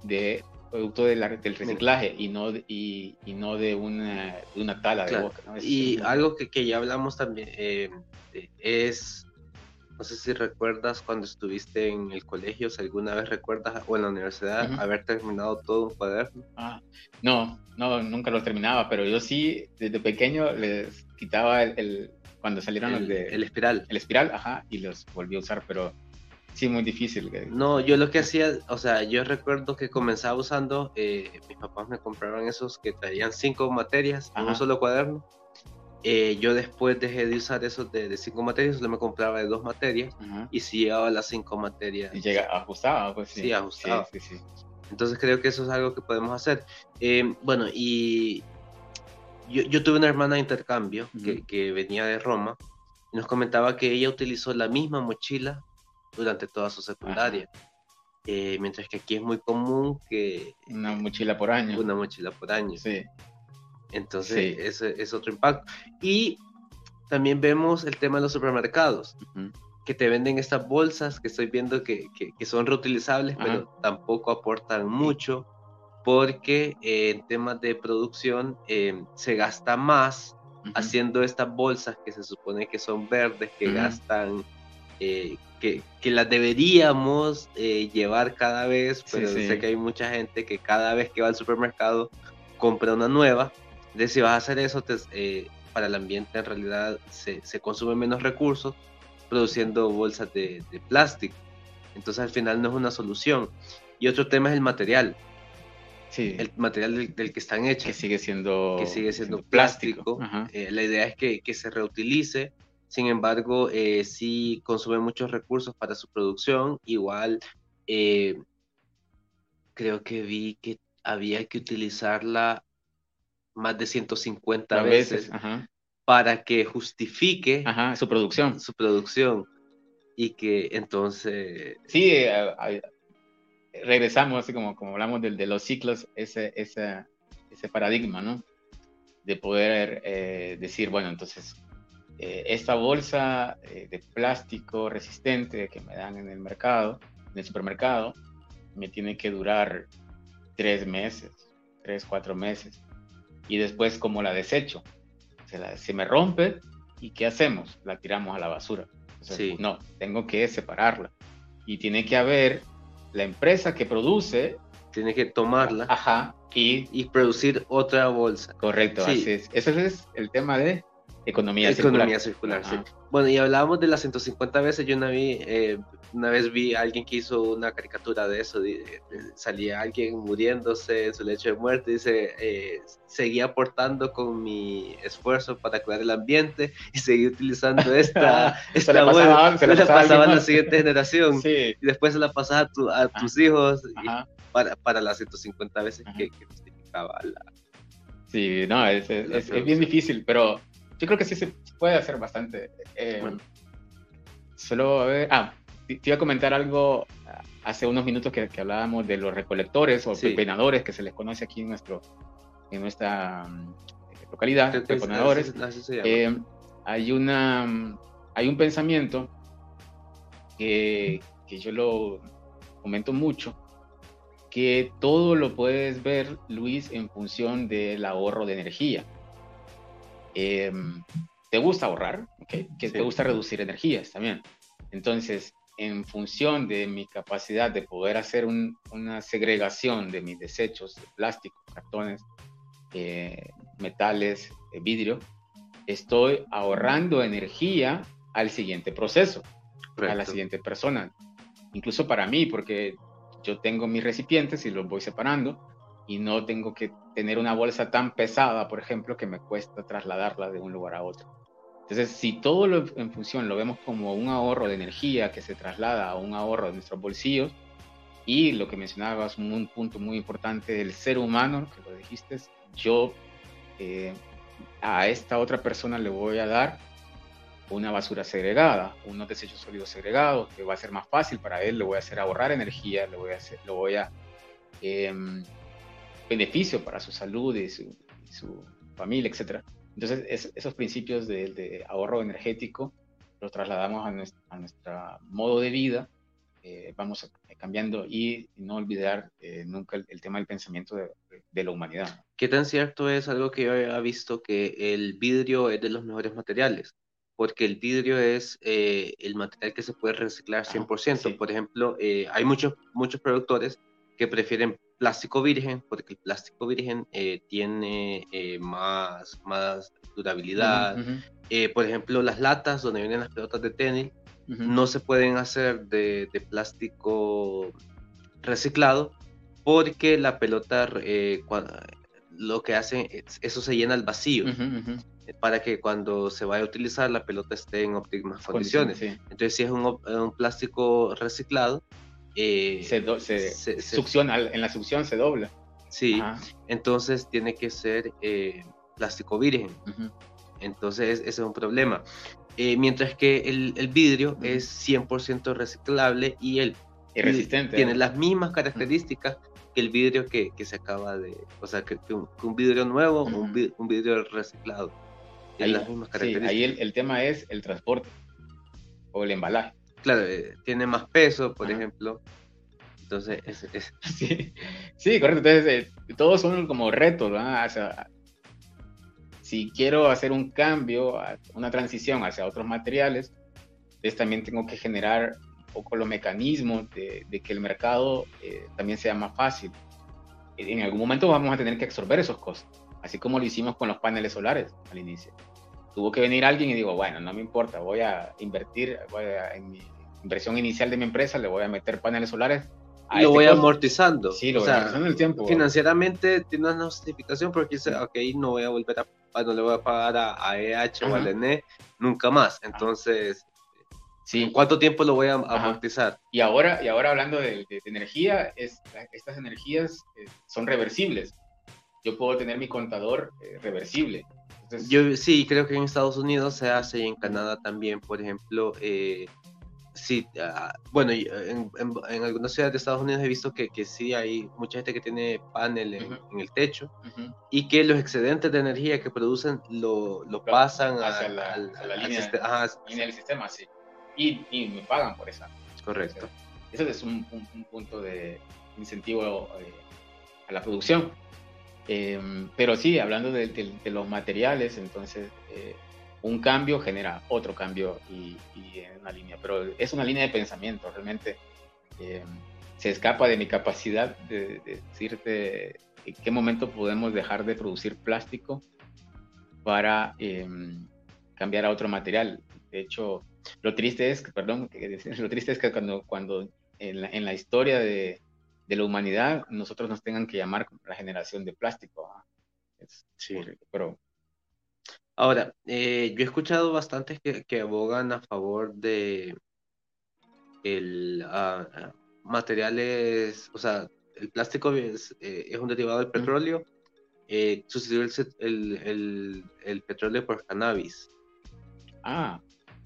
de producto del reciclaje y no, y, y no de, una, de una tala de boca. y algo que, que, ya hablamos también eh, es, no sé si recuerdas cuando estuviste en el colegio, si alguna vez recuerdas, o en la universidad, haber terminado todo un cuaderno. Ah, no, no, nunca lo terminaba, pero yo sí, desde pequeño les quitaba el, cuando salieron el, de... El espiral. El espiral, ajá, y los volví a usar, pero Sí, muy difícil. No, yo lo que hacía, o sea, yo recuerdo que comenzaba usando, eh, mis papás me compraban esos que traían cinco materias en un solo cuaderno. Eh, yo después dejé de usar esos de, cinco materias, solo me compraba de dos materias y si llegaba a las cinco materias. Y llega, ajustaba, pues sí. Sí, ajustaba. Sí, sí, Entonces creo que eso es algo que podemos hacer. Eh, bueno, y yo, yo, tuve una hermana de intercambio que, que venía de Roma y nos comentaba que ella utilizó la misma mochila durante toda su secundaria. Eh, mientras que aquí es muy común que... Una mochila por año. Una mochila por año. Sí. Entonces, ese es otro impacto. Y también vemos el tema de los supermercados, que te venden estas bolsas que estoy viendo que, que, son reutilizables, pero tampoco aportan mucho, porque eh, en temas de producción eh, se gasta más haciendo estas bolsas que se supone que son verdes, que gastan eh, que, que, las deberíamos eh, llevar cada vez, pero sé que hay mucha gente que cada vez que va al supermercado compra una nueva. Entonces, si vas a hacer eso, eh, para el ambiente en realidad se, se consumen menos recursos produciendo bolsas de, de, plástico. Entonces, al final no es una solución. Y otro tema es el material. Sí. El material del, que están hechos. Que sigue siendo, que sigue siendo, plástico. la idea es que, que se reutilice sin embargo, eh, sí consume muchos recursos para su producción. Igual, eh, creo que vi que había que utilizarla más de 150 veces, para que justifique su producción. Su producción. Y que entonces... Sí, eh, regresamos, así como, como hablamos de, de los ciclos, ese, ese, ese paradigma, ¿no? De poder decir, bueno, entonces eh, esta bolsa eh, de plástico resistente que me dan en el mercado, en el supermercado, me tiene que durar tres meses, tres, cuatro meses. Y después, como la desecho? Se, me rompe y ¿qué hacemos? La tiramos a la basura. No, tengo que separarla. Y tiene que haber la empresa que produce, tiene que tomarla Ajá. Y, y producir otra bolsa. Correcto, sí. así es. Ese es el tema de economía, economía circular. sí. Bueno, y hablábamos de las 150 veces. Yo una, vi, eh, una vez vi a alguien que hizo una caricatura de eso. salía alguien muriéndose en su lecho de muerte. Dice: eh, Seguía aportando con mi esfuerzo para cuidar el ambiente y seguí utilizando (laughs) esta, esta se la pasaban, se la pasaba a la siguiente generación. Sí. Y después se la pasaba a, tus hijos para, para las 150 veces que, que, justificaba la. Sí, no, es, es, es bien difícil, pero yo creo que sí se puede hacer bastante. Eh, Solo a ver. Ah, te iba a comentar algo ah, hace unos minutos que, que hablábamos de los recolectores o sí. que se les conoce aquí en, nuestro, en nuestra mm, localidad, pepenadores. Eh, hay, una, hay un pensamiento que, que yo lo comento mucho, que todo lo puedes ver, Luis, en función del ahorro de energía. Em, te gusta ahorrar, que te gusta reducir energías también. Entonces, en función de mi capacidad de poder hacer una segregación de mis desechos de plástico, cartones, eh, metales, eh, vidrio, estoy ahorrando energía al siguiente proceso, a la siguiente persona. Incluso para mí, porque yo tengo mis recipientes y los voy separando y no tengo que tener una bolsa tan pesada, por ejemplo, que me cuesta trasladarla de un lugar a otro. Entonces, si todo lo en función lo vemos como un ahorro de energía que se traslada a un ahorro de nuestros bolsillos, y lo que mencionabas, un punto muy importante del ser humano, que lo dijiste, yo eh, a esta otra persona le voy a dar una basura segregada, unos desechos sólidos segregados, que va a ser más fácil para él, le voy a hacer ahorrar energía, le voy a hacer, lo voy a eh, beneficio para su salud y su, su familia, etc. Entonces, esos principios de, ahorro energético los trasladamos a nuestro, modo de vida, eh, vamos cambiando y no olvidar eh, nunca el, tema del pensamiento de, de, la humanidad. ¿Qué tan cierto es algo que yo he visto que el vidrio es de los mejores materiales? Porque el vidrio es eh, el material que se puede reciclar 100%. Por ejemplo, hay muchos, muchos productores que prefieren plástico virgen, porque el plástico virgen eh, tiene eh, más, más durabilidad. Eh, por ejemplo, las latas donde vienen las pelotas de tenis no se pueden hacer de, de plástico reciclado porque la pelota lo que hace es, eso se llena al vacío. para que cuando se vaya a utilizar la pelota esté en óptimas condiciones. Entonces, si es un, un plástico reciclado, eh, se, succiona, en la succión se dobla. Sí, entonces tiene que ser eh, plástico virgen. Entonces ese es un problema. Eh, mientras que el, el vidrio es 100% reciclable y el resistente. Tiene las mismas características que el vidrio que, que, se acaba de, o sea, que, un, vidrio nuevo, un, vidrio, un, vidrio reciclado. Ahí, las mismas características. ahí el, el, tema es el transporte o el embalaje claro, eh, tiene más peso, por ejemplo. Entonces, es, (laughs) Sí, sí, correcto. Entonces, eh, todos son como retos, ¿no? O sea, si quiero hacer un cambio, una transición hacia otros materiales, entonces también tengo que generar un poco los mecanismos de, que el mercado eh, también sea más fácil. En algún momento vamos a tener que absorber esos costos, así como lo hicimos con los paneles solares al inicio. Tuvo que venir alguien y digo, bueno, no me importa, voy a invertir voy a, en mi inversión inicial de mi empresa, le voy a meter paneles solares. y lo este voy amortizando. Sí, lo voy amortizando el tiempo. Financieramente tiene una justificación porque dice, ok, no voy a volver a, no le voy a pagar a, EH o a ENE nunca más. Entonces, sí. ¿cuánto tiempo lo voy a amortizar? Y ahora, y ahora hablando de, energía, es, estas energías eh, son reversibles. Yo puedo tener mi contador eh, reversible. Yo sí, creo que en Estados Unidos se hace y en Canadá también, por ejemplo, eh, sí, ah, bueno, en, en, algunas ciudades de Estados Unidos he visto que, que sí hay mucha gente que tiene panel en, el techo y que los excedentes de energía que producen lo, lo pasan hacia la, línea, del sistema, sí. Y, y, me pagan por esa. Correcto. Eso es un, un, punto de incentivo eh, a la producción. Em, pero sí, hablando de, de, los materiales, entonces eh, un cambio genera otro cambio y, y, en una línea, pero es una línea de pensamiento, realmente. Eh, se escapa de mi capacidad de, decirte en qué momento podemos dejar de producir plástico para em, cambiar a otro material. De hecho, lo triste es, perdón, lo triste es que cuando, cuando en, la, en la historia de, de, la humanidad nosotros nos tengan que llamar la generación de plástico. sí. Pero... Ahora, eh, yo he escuchado bastantes que, que, abogan a favor de el, uh, materiales, o sea, el plástico es, eh, es un derivado del petróleo, eh, sustituir el, el, el, petróleo por cannabis. Ah,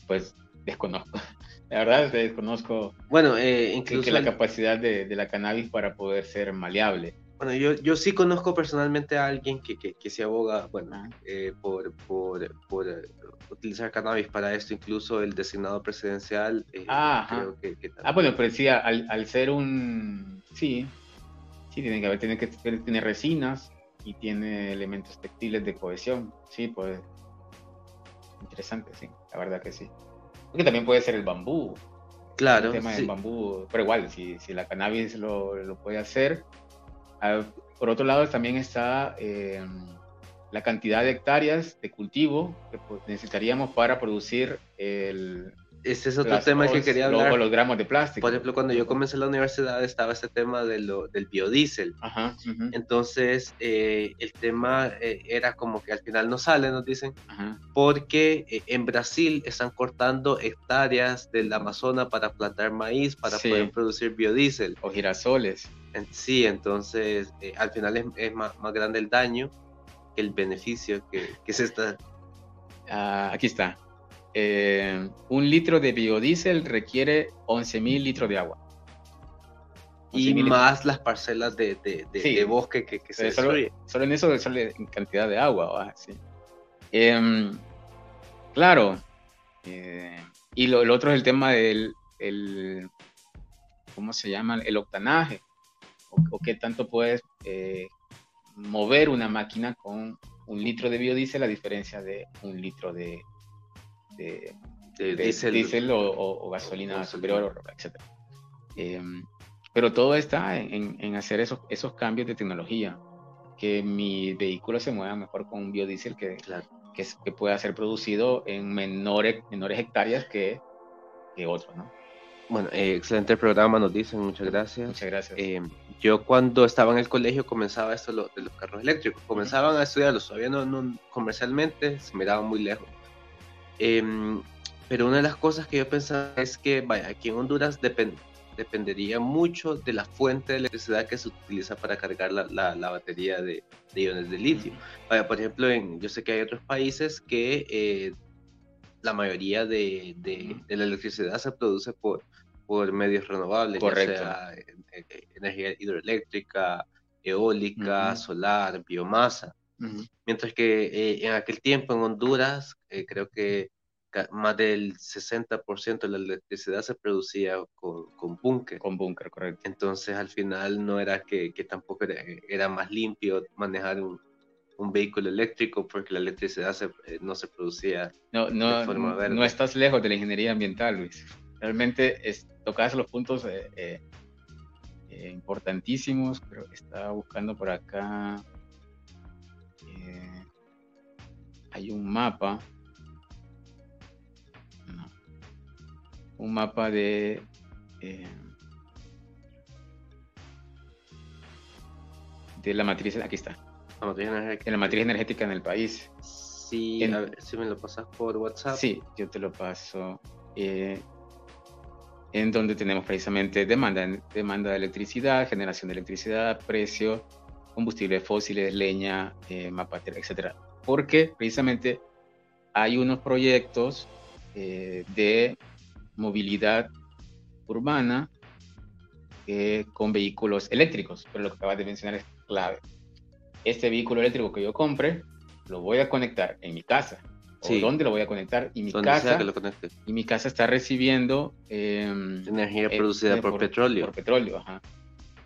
pues desconozco. (laughs) La verdad desconozco bueno, eh, incluso que la capacidad de, de, la cannabis para poder ser maleable. Bueno, yo, yo sí conozco personalmente a alguien que, que, que se aboga, bueno, eh, por, por, por eh, utilizar cannabis para esto, incluso el designado presidencial. Eh, ah, creo que, ah, bueno, pero sí, al, al, ser un... Sí, sí, tiene que haber, tiene que tener resinas y tiene elementos textiles de cohesión. Sí, pues... Interesante, sí, la verdad que sí. Porque también puede ser el bambú. Claro. El tema del bambú, pero igual, si, si la cannabis lo, lo puede hacer, Ah, por otro lado, también está eh, la cantidad de hectáreas de cultivo que pues, necesitaríamos para producir el... Ese es otro tema que quería hablar. Los, los gramos de plástico. Por ejemplo, cuando yo comencé la universidad estaba este tema de lo, del biodiesel. Ajá, Entonces, eh, el tema eh, era como que al final no sale, nos dicen, porque en Brasil están cortando hectáreas del Amazonas para plantar maíz, para poder producir biodiesel. O girasoles. Sí, entonces eh, al final es, más, grande el daño que el beneficio que, que se está. Ah, aquí está. Eh, un litro de biodiesel requiere 11.000 litros de agua. Y más las parcelas de, de, bosque que, que se solo, solo, en eso sale cantidad de agua. Sí. Em, claro. Eh, y lo, otro es el tema del, el, ¿cómo se llama? El octanaje o, qué tanto puedes eh, mover una máquina con un litro de biodiesel a diferencia de un litro de, de, diésel, o, gasolina superior, etc. Em, pero todo está en, hacer esos, esos cambios de tecnología, que mi vehículo se mueva mejor con un biodiesel que, que, que, pueda ser producido en menores, menores hectáreas que, que otros, ¿no? Bueno, eh, excelente programa, nos dicen, muchas gracias. Muchas gracias. Eh, yo cuando estaba en el colegio comenzaba esto de los carros eléctricos, comenzaban a estudiarlos, todavía no, comercialmente, se miraban muy lejos. Em, pero una de las cosas que yo pensaba es que, vaya, aquí en Honduras dependería mucho de la fuente de electricidad que se utiliza para cargar la, la, batería de, iones de litio. Vaya, por ejemplo, en, yo sé que hay otros países que eh, la mayoría de, de, la electricidad se produce por, por medios renovables, Correcto. ya sea eh, eh, energía hidroeléctrica, eólica, solar, biomasa. Mientras que eh, en aquel tiempo en Honduras, creo que más del 60% de la electricidad se producía con, con búnker. Con búnker, correcto. Entonces al final no era que, que tampoco era, era, más limpio manejar un, un vehículo eléctrico porque la electricidad eh, no se producía no, no, de forma verde. No estás lejos de la ingeniería ambiental, Luis. Realmente es, tocas los puntos eh, eh, importantísimos, pero estaba buscando por acá. hay un mapa. un mapa de de la matriz, aquí está, la matriz energética. En la matriz energética en el país. Sí, a ver, si me lo pasas por WhatsApp. Sí, yo te lo paso. Eh, en donde tenemos precisamente demanda, demanda de electricidad, generación de electricidad, precio, combustibles fósiles, leña, eh, mapa, etc. Porque precisamente hay unos proyectos eh, de movilidad urbana eh, con vehículos eléctricos, pero lo que acabas de mencionar es clave este vehículo eléctrico que yo compre, lo voy a conectar en mi casa. Sí. ¿Dónde lo voy a conectar? Y mi, casa, y mi casa está recibiendo em, energía producida por, petróleo. Por petróleo, ajá.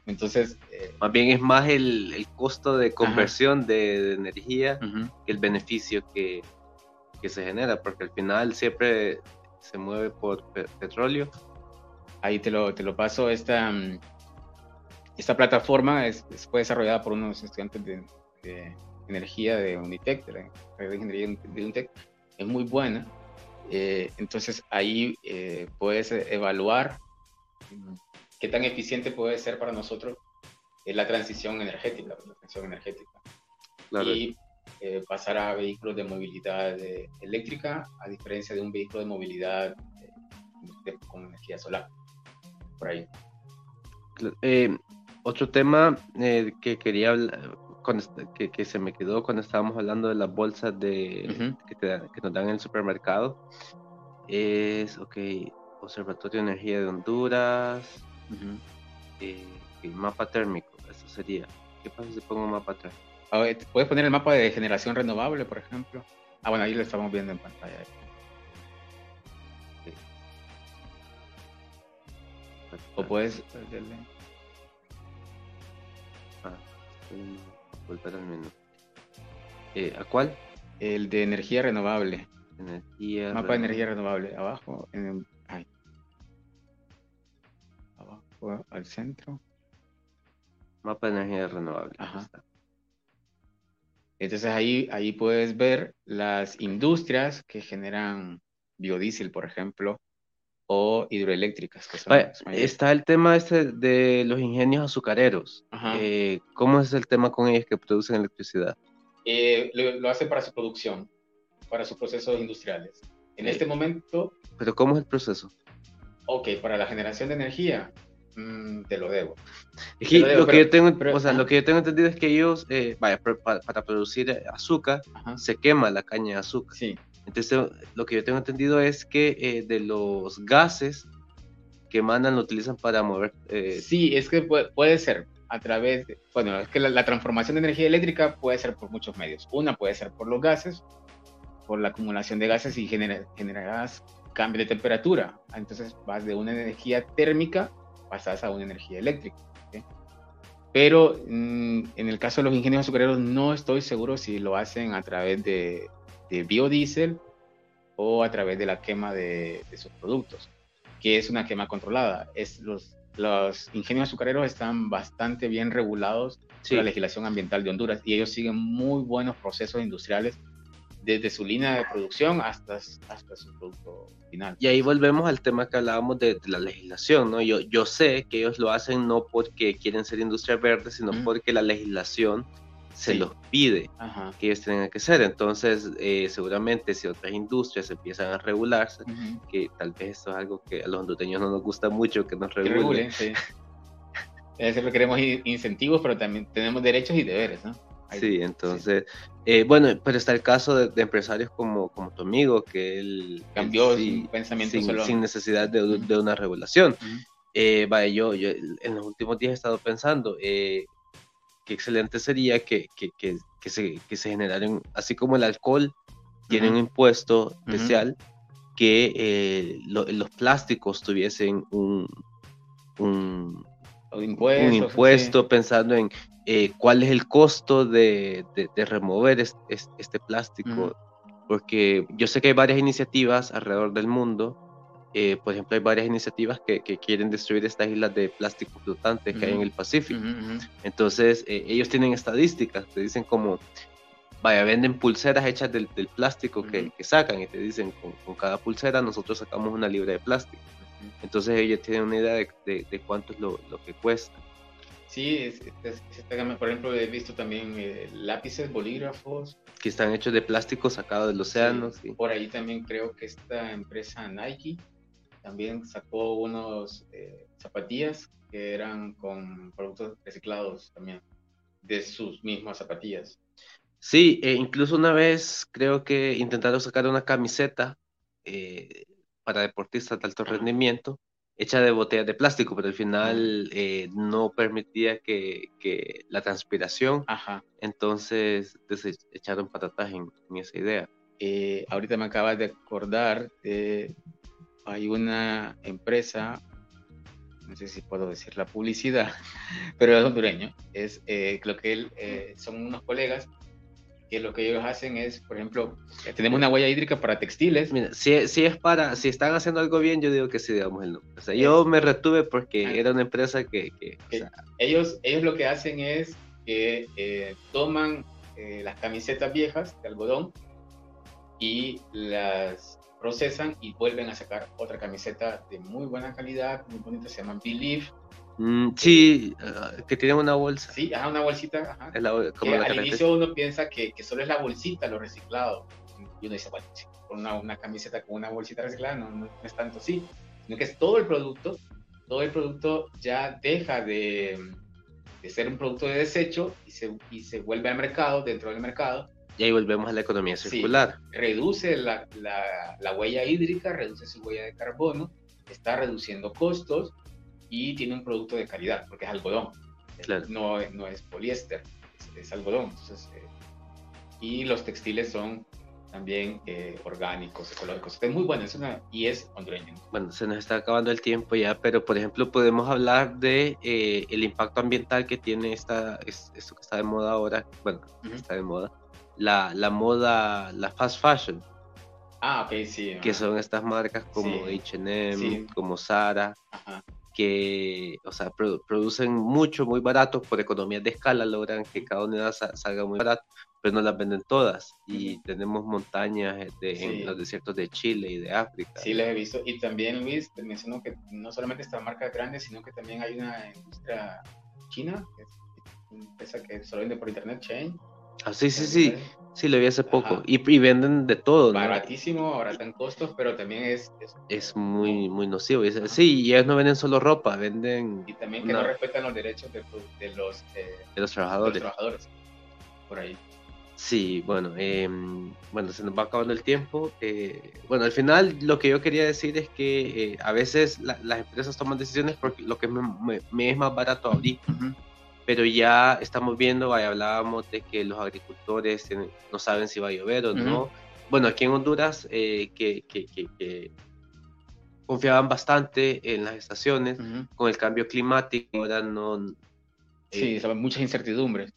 Entonces. Eh, más bien es más el, el costo de conversión de, energía que el beneficio que, que, se genera, porque al final siempre se mueve por petróleo. Ahí te lo, te lo paso. Esta, mm, esta plataforma es, fue desarrollada por unos estudiantes de, energía de Unitec, de la red de ingeniería de Unitec. Es muy buena. Eh, entonces ahí eh, puedes evaluar qué tan eficiente puede ser para nosotros la transición energética, la transición energética. Y eh, pasar a vehículos de movilidad eléctrica, a diferencia de un vehículo de movilidad con energía solar. Por ahí. otro tema que quería hablar, que, que, se me quedó cuando estábamos hablando de las bolsas de, que, que, nos dan en el supermercado es, ok, Observatorio de Energía de Honduras, eh, mapa térmico, eso sería. ¿Qué pasa si pongo un mapa térmico? Puedes poner el mapa de generación renovable, por ejemplo. Ah, bueno, ahí lo estamos viendo en pantalla. O puedes... Ah, volver al menú. Eh, ¿A cuál? El de energía renovable. Energía Mapa de energía renovable. Abajo. En Abajo al centro. Mapa de energía renovable. Entonces ahí, ahí puedes ver las industrias que generan biodiesel, por ejemplo, o hidroeléctricas. está el tema este de los ingenios azucareros. Eh, ¿Cómo es el tema con ellos que producen electricidad? Eh, lo, hace para su producción, para sus procesos industriales. En este momento... ¿Pero cómo es el proceso? Ok, para la generación de energía, mm, te lo debo. lo, que yo tengo, o sea, lo que yo tengo entendido es que ellos, eh, vaya, para, producir azúcar, se quema la caña de azúcar. Sí. Entonces, lo que yo tengo entendido es que eh, de los gases que mandan lo utilizan para mover. Eh, sí, es que puede, ser a través de, bueno, es que la, transformación de energía eléctrica puede ser por muchos medios. Una puede ser por los gases, por la acumulación de gases y genera, generas cambio de temperatura. Entonces vas de una energía térmica, pasas a una energía eléctrica. Pero mm, en el caso de los ingenieros azucareros no estoy seguro si lo hacen a través de de biodiesel o a través de la quema de, sus productos, que es una quema controlada. Es los, los ingenios azucareros están bastante bien regulados por la legislación ambiental de Honduras y ellos siguen muy buenos procesos industriales desde su línea de producción hasta, hasta su producto final. Y ahí volvemos al tema que hablábamos de, la legislación, ¿no? Yo, yo sé que ellos lo hacen no porque quieren ser industria verde, sino porque la legislación se los pide que ellos tengan que ser. Entonces, eh, seguramente si otras industrias empiezan a regularse, que tal vez esto es algo que a los hondureños no nos gusta mucho que nos regulen. (laughs) Que Siempre queremos incentivos, pero también tenemos derechos y deberes, ¿no? sí, entonces, eh, bueno, pero está el caso de, empresarios como, como tu amigo, que él cambió su pensamiento sin, necesidad de, una regulación. Eh, vaya, yo, yo en los últimos días he estado pensando, eh, qué excelente sería que, que, que, que se, que se generaran, así como el alcohol tiene un impuesto especial, que eh, los plásticos tuviesen un, un, impuesto, un impuesto pensando en eh, cuál es el costo de, de, remover este, plástico. Porque yo sé que hay varias iniciativas alrededor del mundo eh, por ejemplo, hay varias iniciativas que, que, quieren destruir estas islas de plástico flotante que hay en el Pacífico. Entonces, eh, ellos tienen estadísticas, te dicen como, vaya, venden pulseras hechas del, del plástico que, que, sacan y te dicen, con, con, cada pulsera nosotros sacamos una libra de plástico. Entonces, ellos tienen una idea de, de, cuánto es lo, lo, que cuesta. Sí, es, por ejemplo, he visto también eh, lápices, bolígrafos. Que están hechos de plástico sacado del océano. Sí. Por ahí también creo que esta empresa Nike también sacó unos eh, zapatillas que eran con productos reciclados también, de sus mismas zapatillas. Sí, e incluso una vez creo que intentaron sacar una camiseta eh, para deportistas de alto rendimiento hecha de botellas de plástico, pero al final eh, no permitía que, que la transpiración, Ajá. entonces echaron patatas en, en esa idea. ahorita me acabas de acordar de hay una empresa, no sé si puedo decir la publicidad, (laughs) pero es hondureño, es, eh, creo que él, eh, son unos colegas que lo que ellos hacen es, por ejemplo, tenemos una huella hídrica para textiles. Mira, si, si es para, si están haciendo algo bien, yo digo que sí, digamos el nombre. O sea, yo me retuve porque Ah. era una empresa que, que, o que sea, ellos, ellos lo que hacen es que eh, toman eh, las camisetas viejas de algodón y las procesan y vuelven a sacar otra camiseta de muy buena calidad, muy bonita, se llaman Believe. mm, sí, ah, que tienen una bolsa. Sí, ajá, una bolsita, ajá. Es la, que como la al inicio uno piensa que, que solo es la bolsita lo reciclado. Y uno dice, bueno, sí, con una, una camiseta con una bolsita reciclada no, no, no es tanto así, sino que es todo el producto, todo el producto ya deja de, de ser un producto de desecho y se, y se vuelve al mercado, dentro del mercado, Y ahí volvemos a la economía Sí. circular. reduce la, la, la huella hídrica, reduce su huella de carbono, está reduciendo costos y tiene un producto de calidad, porque es algodón, Claro. no, no es poliéster, es, es algodón. Entonces, eh, y los textiles son también eh, orgánicos, ecológicos. Es muy bueno, es una, y es hondureño. Bueno, se nos está acabando el tiempo ya, pero por ejemplo podemos hablar de eh, el impacto ambiental que tiene esta, es- esto que está de moda ahora, bueno, Ujú. está de moda, la, la moda, la fast fashion, Ah, ok, sí. que son estas marcas como Sí. H&M, Sí. como Zara, ajá. que, o sea, produ- producen mucho, muy barato, por economías de escala logran que cada unidad sa- salga muy barato, pero no las venden todas. Y tenemos montañas de, Sí. en los desiertos de Chile y de África. Sí, les he visto. Y también, Luis, te menciono que no solamente esta marca grande, sino que también hay una industria china, que es una empresa que solo vende por internet, Chain. Ah, sí, sí, sí, sí, lo vi hace poco. Y, y venden de todo, ¿no? Baratísimo, baratan costos, pero también es, es- Es muy, muy nocivo. Sí, y ellos no venden solo ropa, venden y también que no, No. respetan los derechos de, de los, eh, de los de los trabajadores. trabajadores. Por ahí. Sí, bueno, em, bueno, se nos va acabando el tiempo. eh, bueno, al final lo que yo quería decir es que eh, a veces la- las empresas toman decisiones porque lo que me, me- me es más barato ahorita, pero ya estamos viendo, hablábamos de que los agricultores no saben si va a llover o no. Bueno, aquí en Honduras, eh, que, que- que- que confiaban bastante en las estaciones, Ujú. con el cambio climático, ahora no... Sí, eh, son muchas incertidumbres.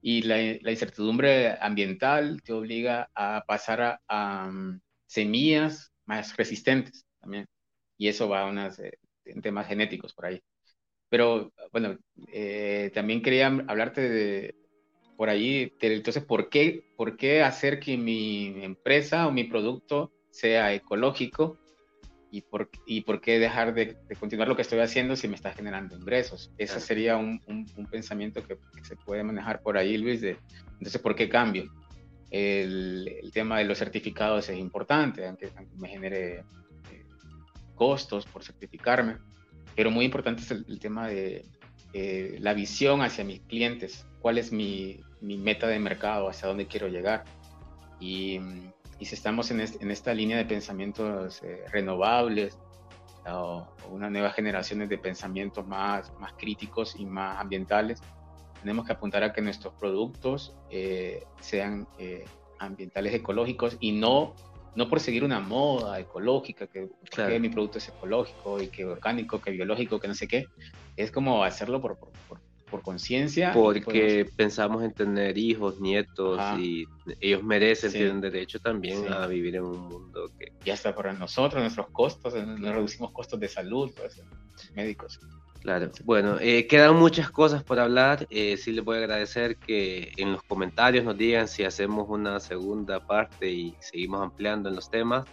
Y la, la incertidumbre ambiental te obliga a pasar a, a, um, semillas más resistentes también. Y eso va a unos eh, temas genéticos por ahí. Pero bueno, eh, también quería hablarte de por ahí, de, entonces, ¿por qué, ¿por qué hacer que mi empresa o mi producto sea ecológico? ¿Y por, y por qué dejar de, de, continuar lo que estoy haciendo si me está generando ingresos? Ese Claro. sería un, un, un pensamiento que, que, se puede manejar por ahí, Luis, de, entonces, ¿por qué cambio? El, el tema de los certificados es importante, aunque, aunque me genere eh, costos por certificarme, pero muy importante es el, el tema de eh, la visión hacia mis clientes, cuál es mi, mi, meta de mercado, hacia dónde quiero llegar. Y, y si estamos en, este, en, esta línea de pensamientos eh, renovables o, o unas nuevas generaciones de pensamientos más, más críticos y más ambientales, tenemos que apuntar a que nuestros productos eh, sean eh, ambientales ecológicos y no, no por seguir una moda ecológica, que, Claro. que mi producto es ecológico y que orgánico, que biológico, que no sé qué. Es como hacerlo por, por, por, por conciencia. Porque pensamos en tener hijos, nietos Ajá. y ellos merecen, Sí. tienen derecho también Sí. a vivir en un mundo que... Ya está para nosotros, nuestros costos, nos reducimos costos de salud, pues, médicos. Claro, bueno, eh, quedan muchas cosas por hablar. Eh, sí les voy a agradecer que en los comentarios nos digan si hacemos una segunda parte y seguimos ampliando en los temas.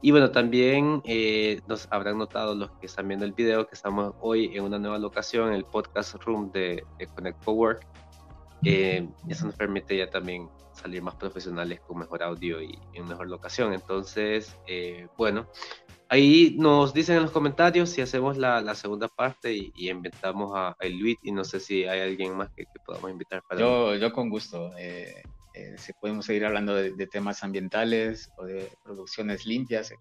Y bueno, también eh, nos habrán notado los que están viendo el video que estamos hoy en una nueva locación, el podcast room de, de Connect Cowork. Eh, eso nos permite ya también salir más profesionales con mejor audio y en mejor locación. Entonces, eh, bueno, Ahí nos dicen en los comentarios si hacemos la, la segunda parte y, y inventamos a, a Luis y no sé si hay alguien más que, que podamos invitar para... Yo, yo con gusto. Eh, eh, si podemos seguir hablando de, de, temas ambientales o de producciones limpias.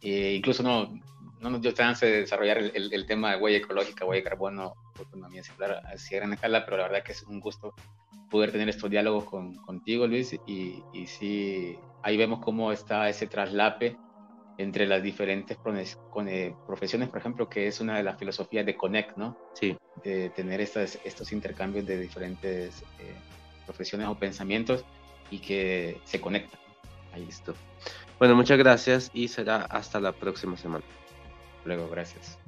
Eh, incluso no, no nos dio chance de desarrollar el, el, el tema de huella ecológica, huella de carbono, economía circular así a gran escala, pero la verdad que es un gusto poder tener estos diálogos con, contigo, Luis, y, y sí, ahí vemos cómo está ese traslape entre las diferentes profesiones, por ejemplo, que es una de las filosofías de Connect, ¿no? Sí. De tener estas, estos intercambios de diferentes eh, profesiones o pensamientos y que se conectan. Ahí está. Bueno, muchas gracias y será hasta la próxima semana. Luego, gracias.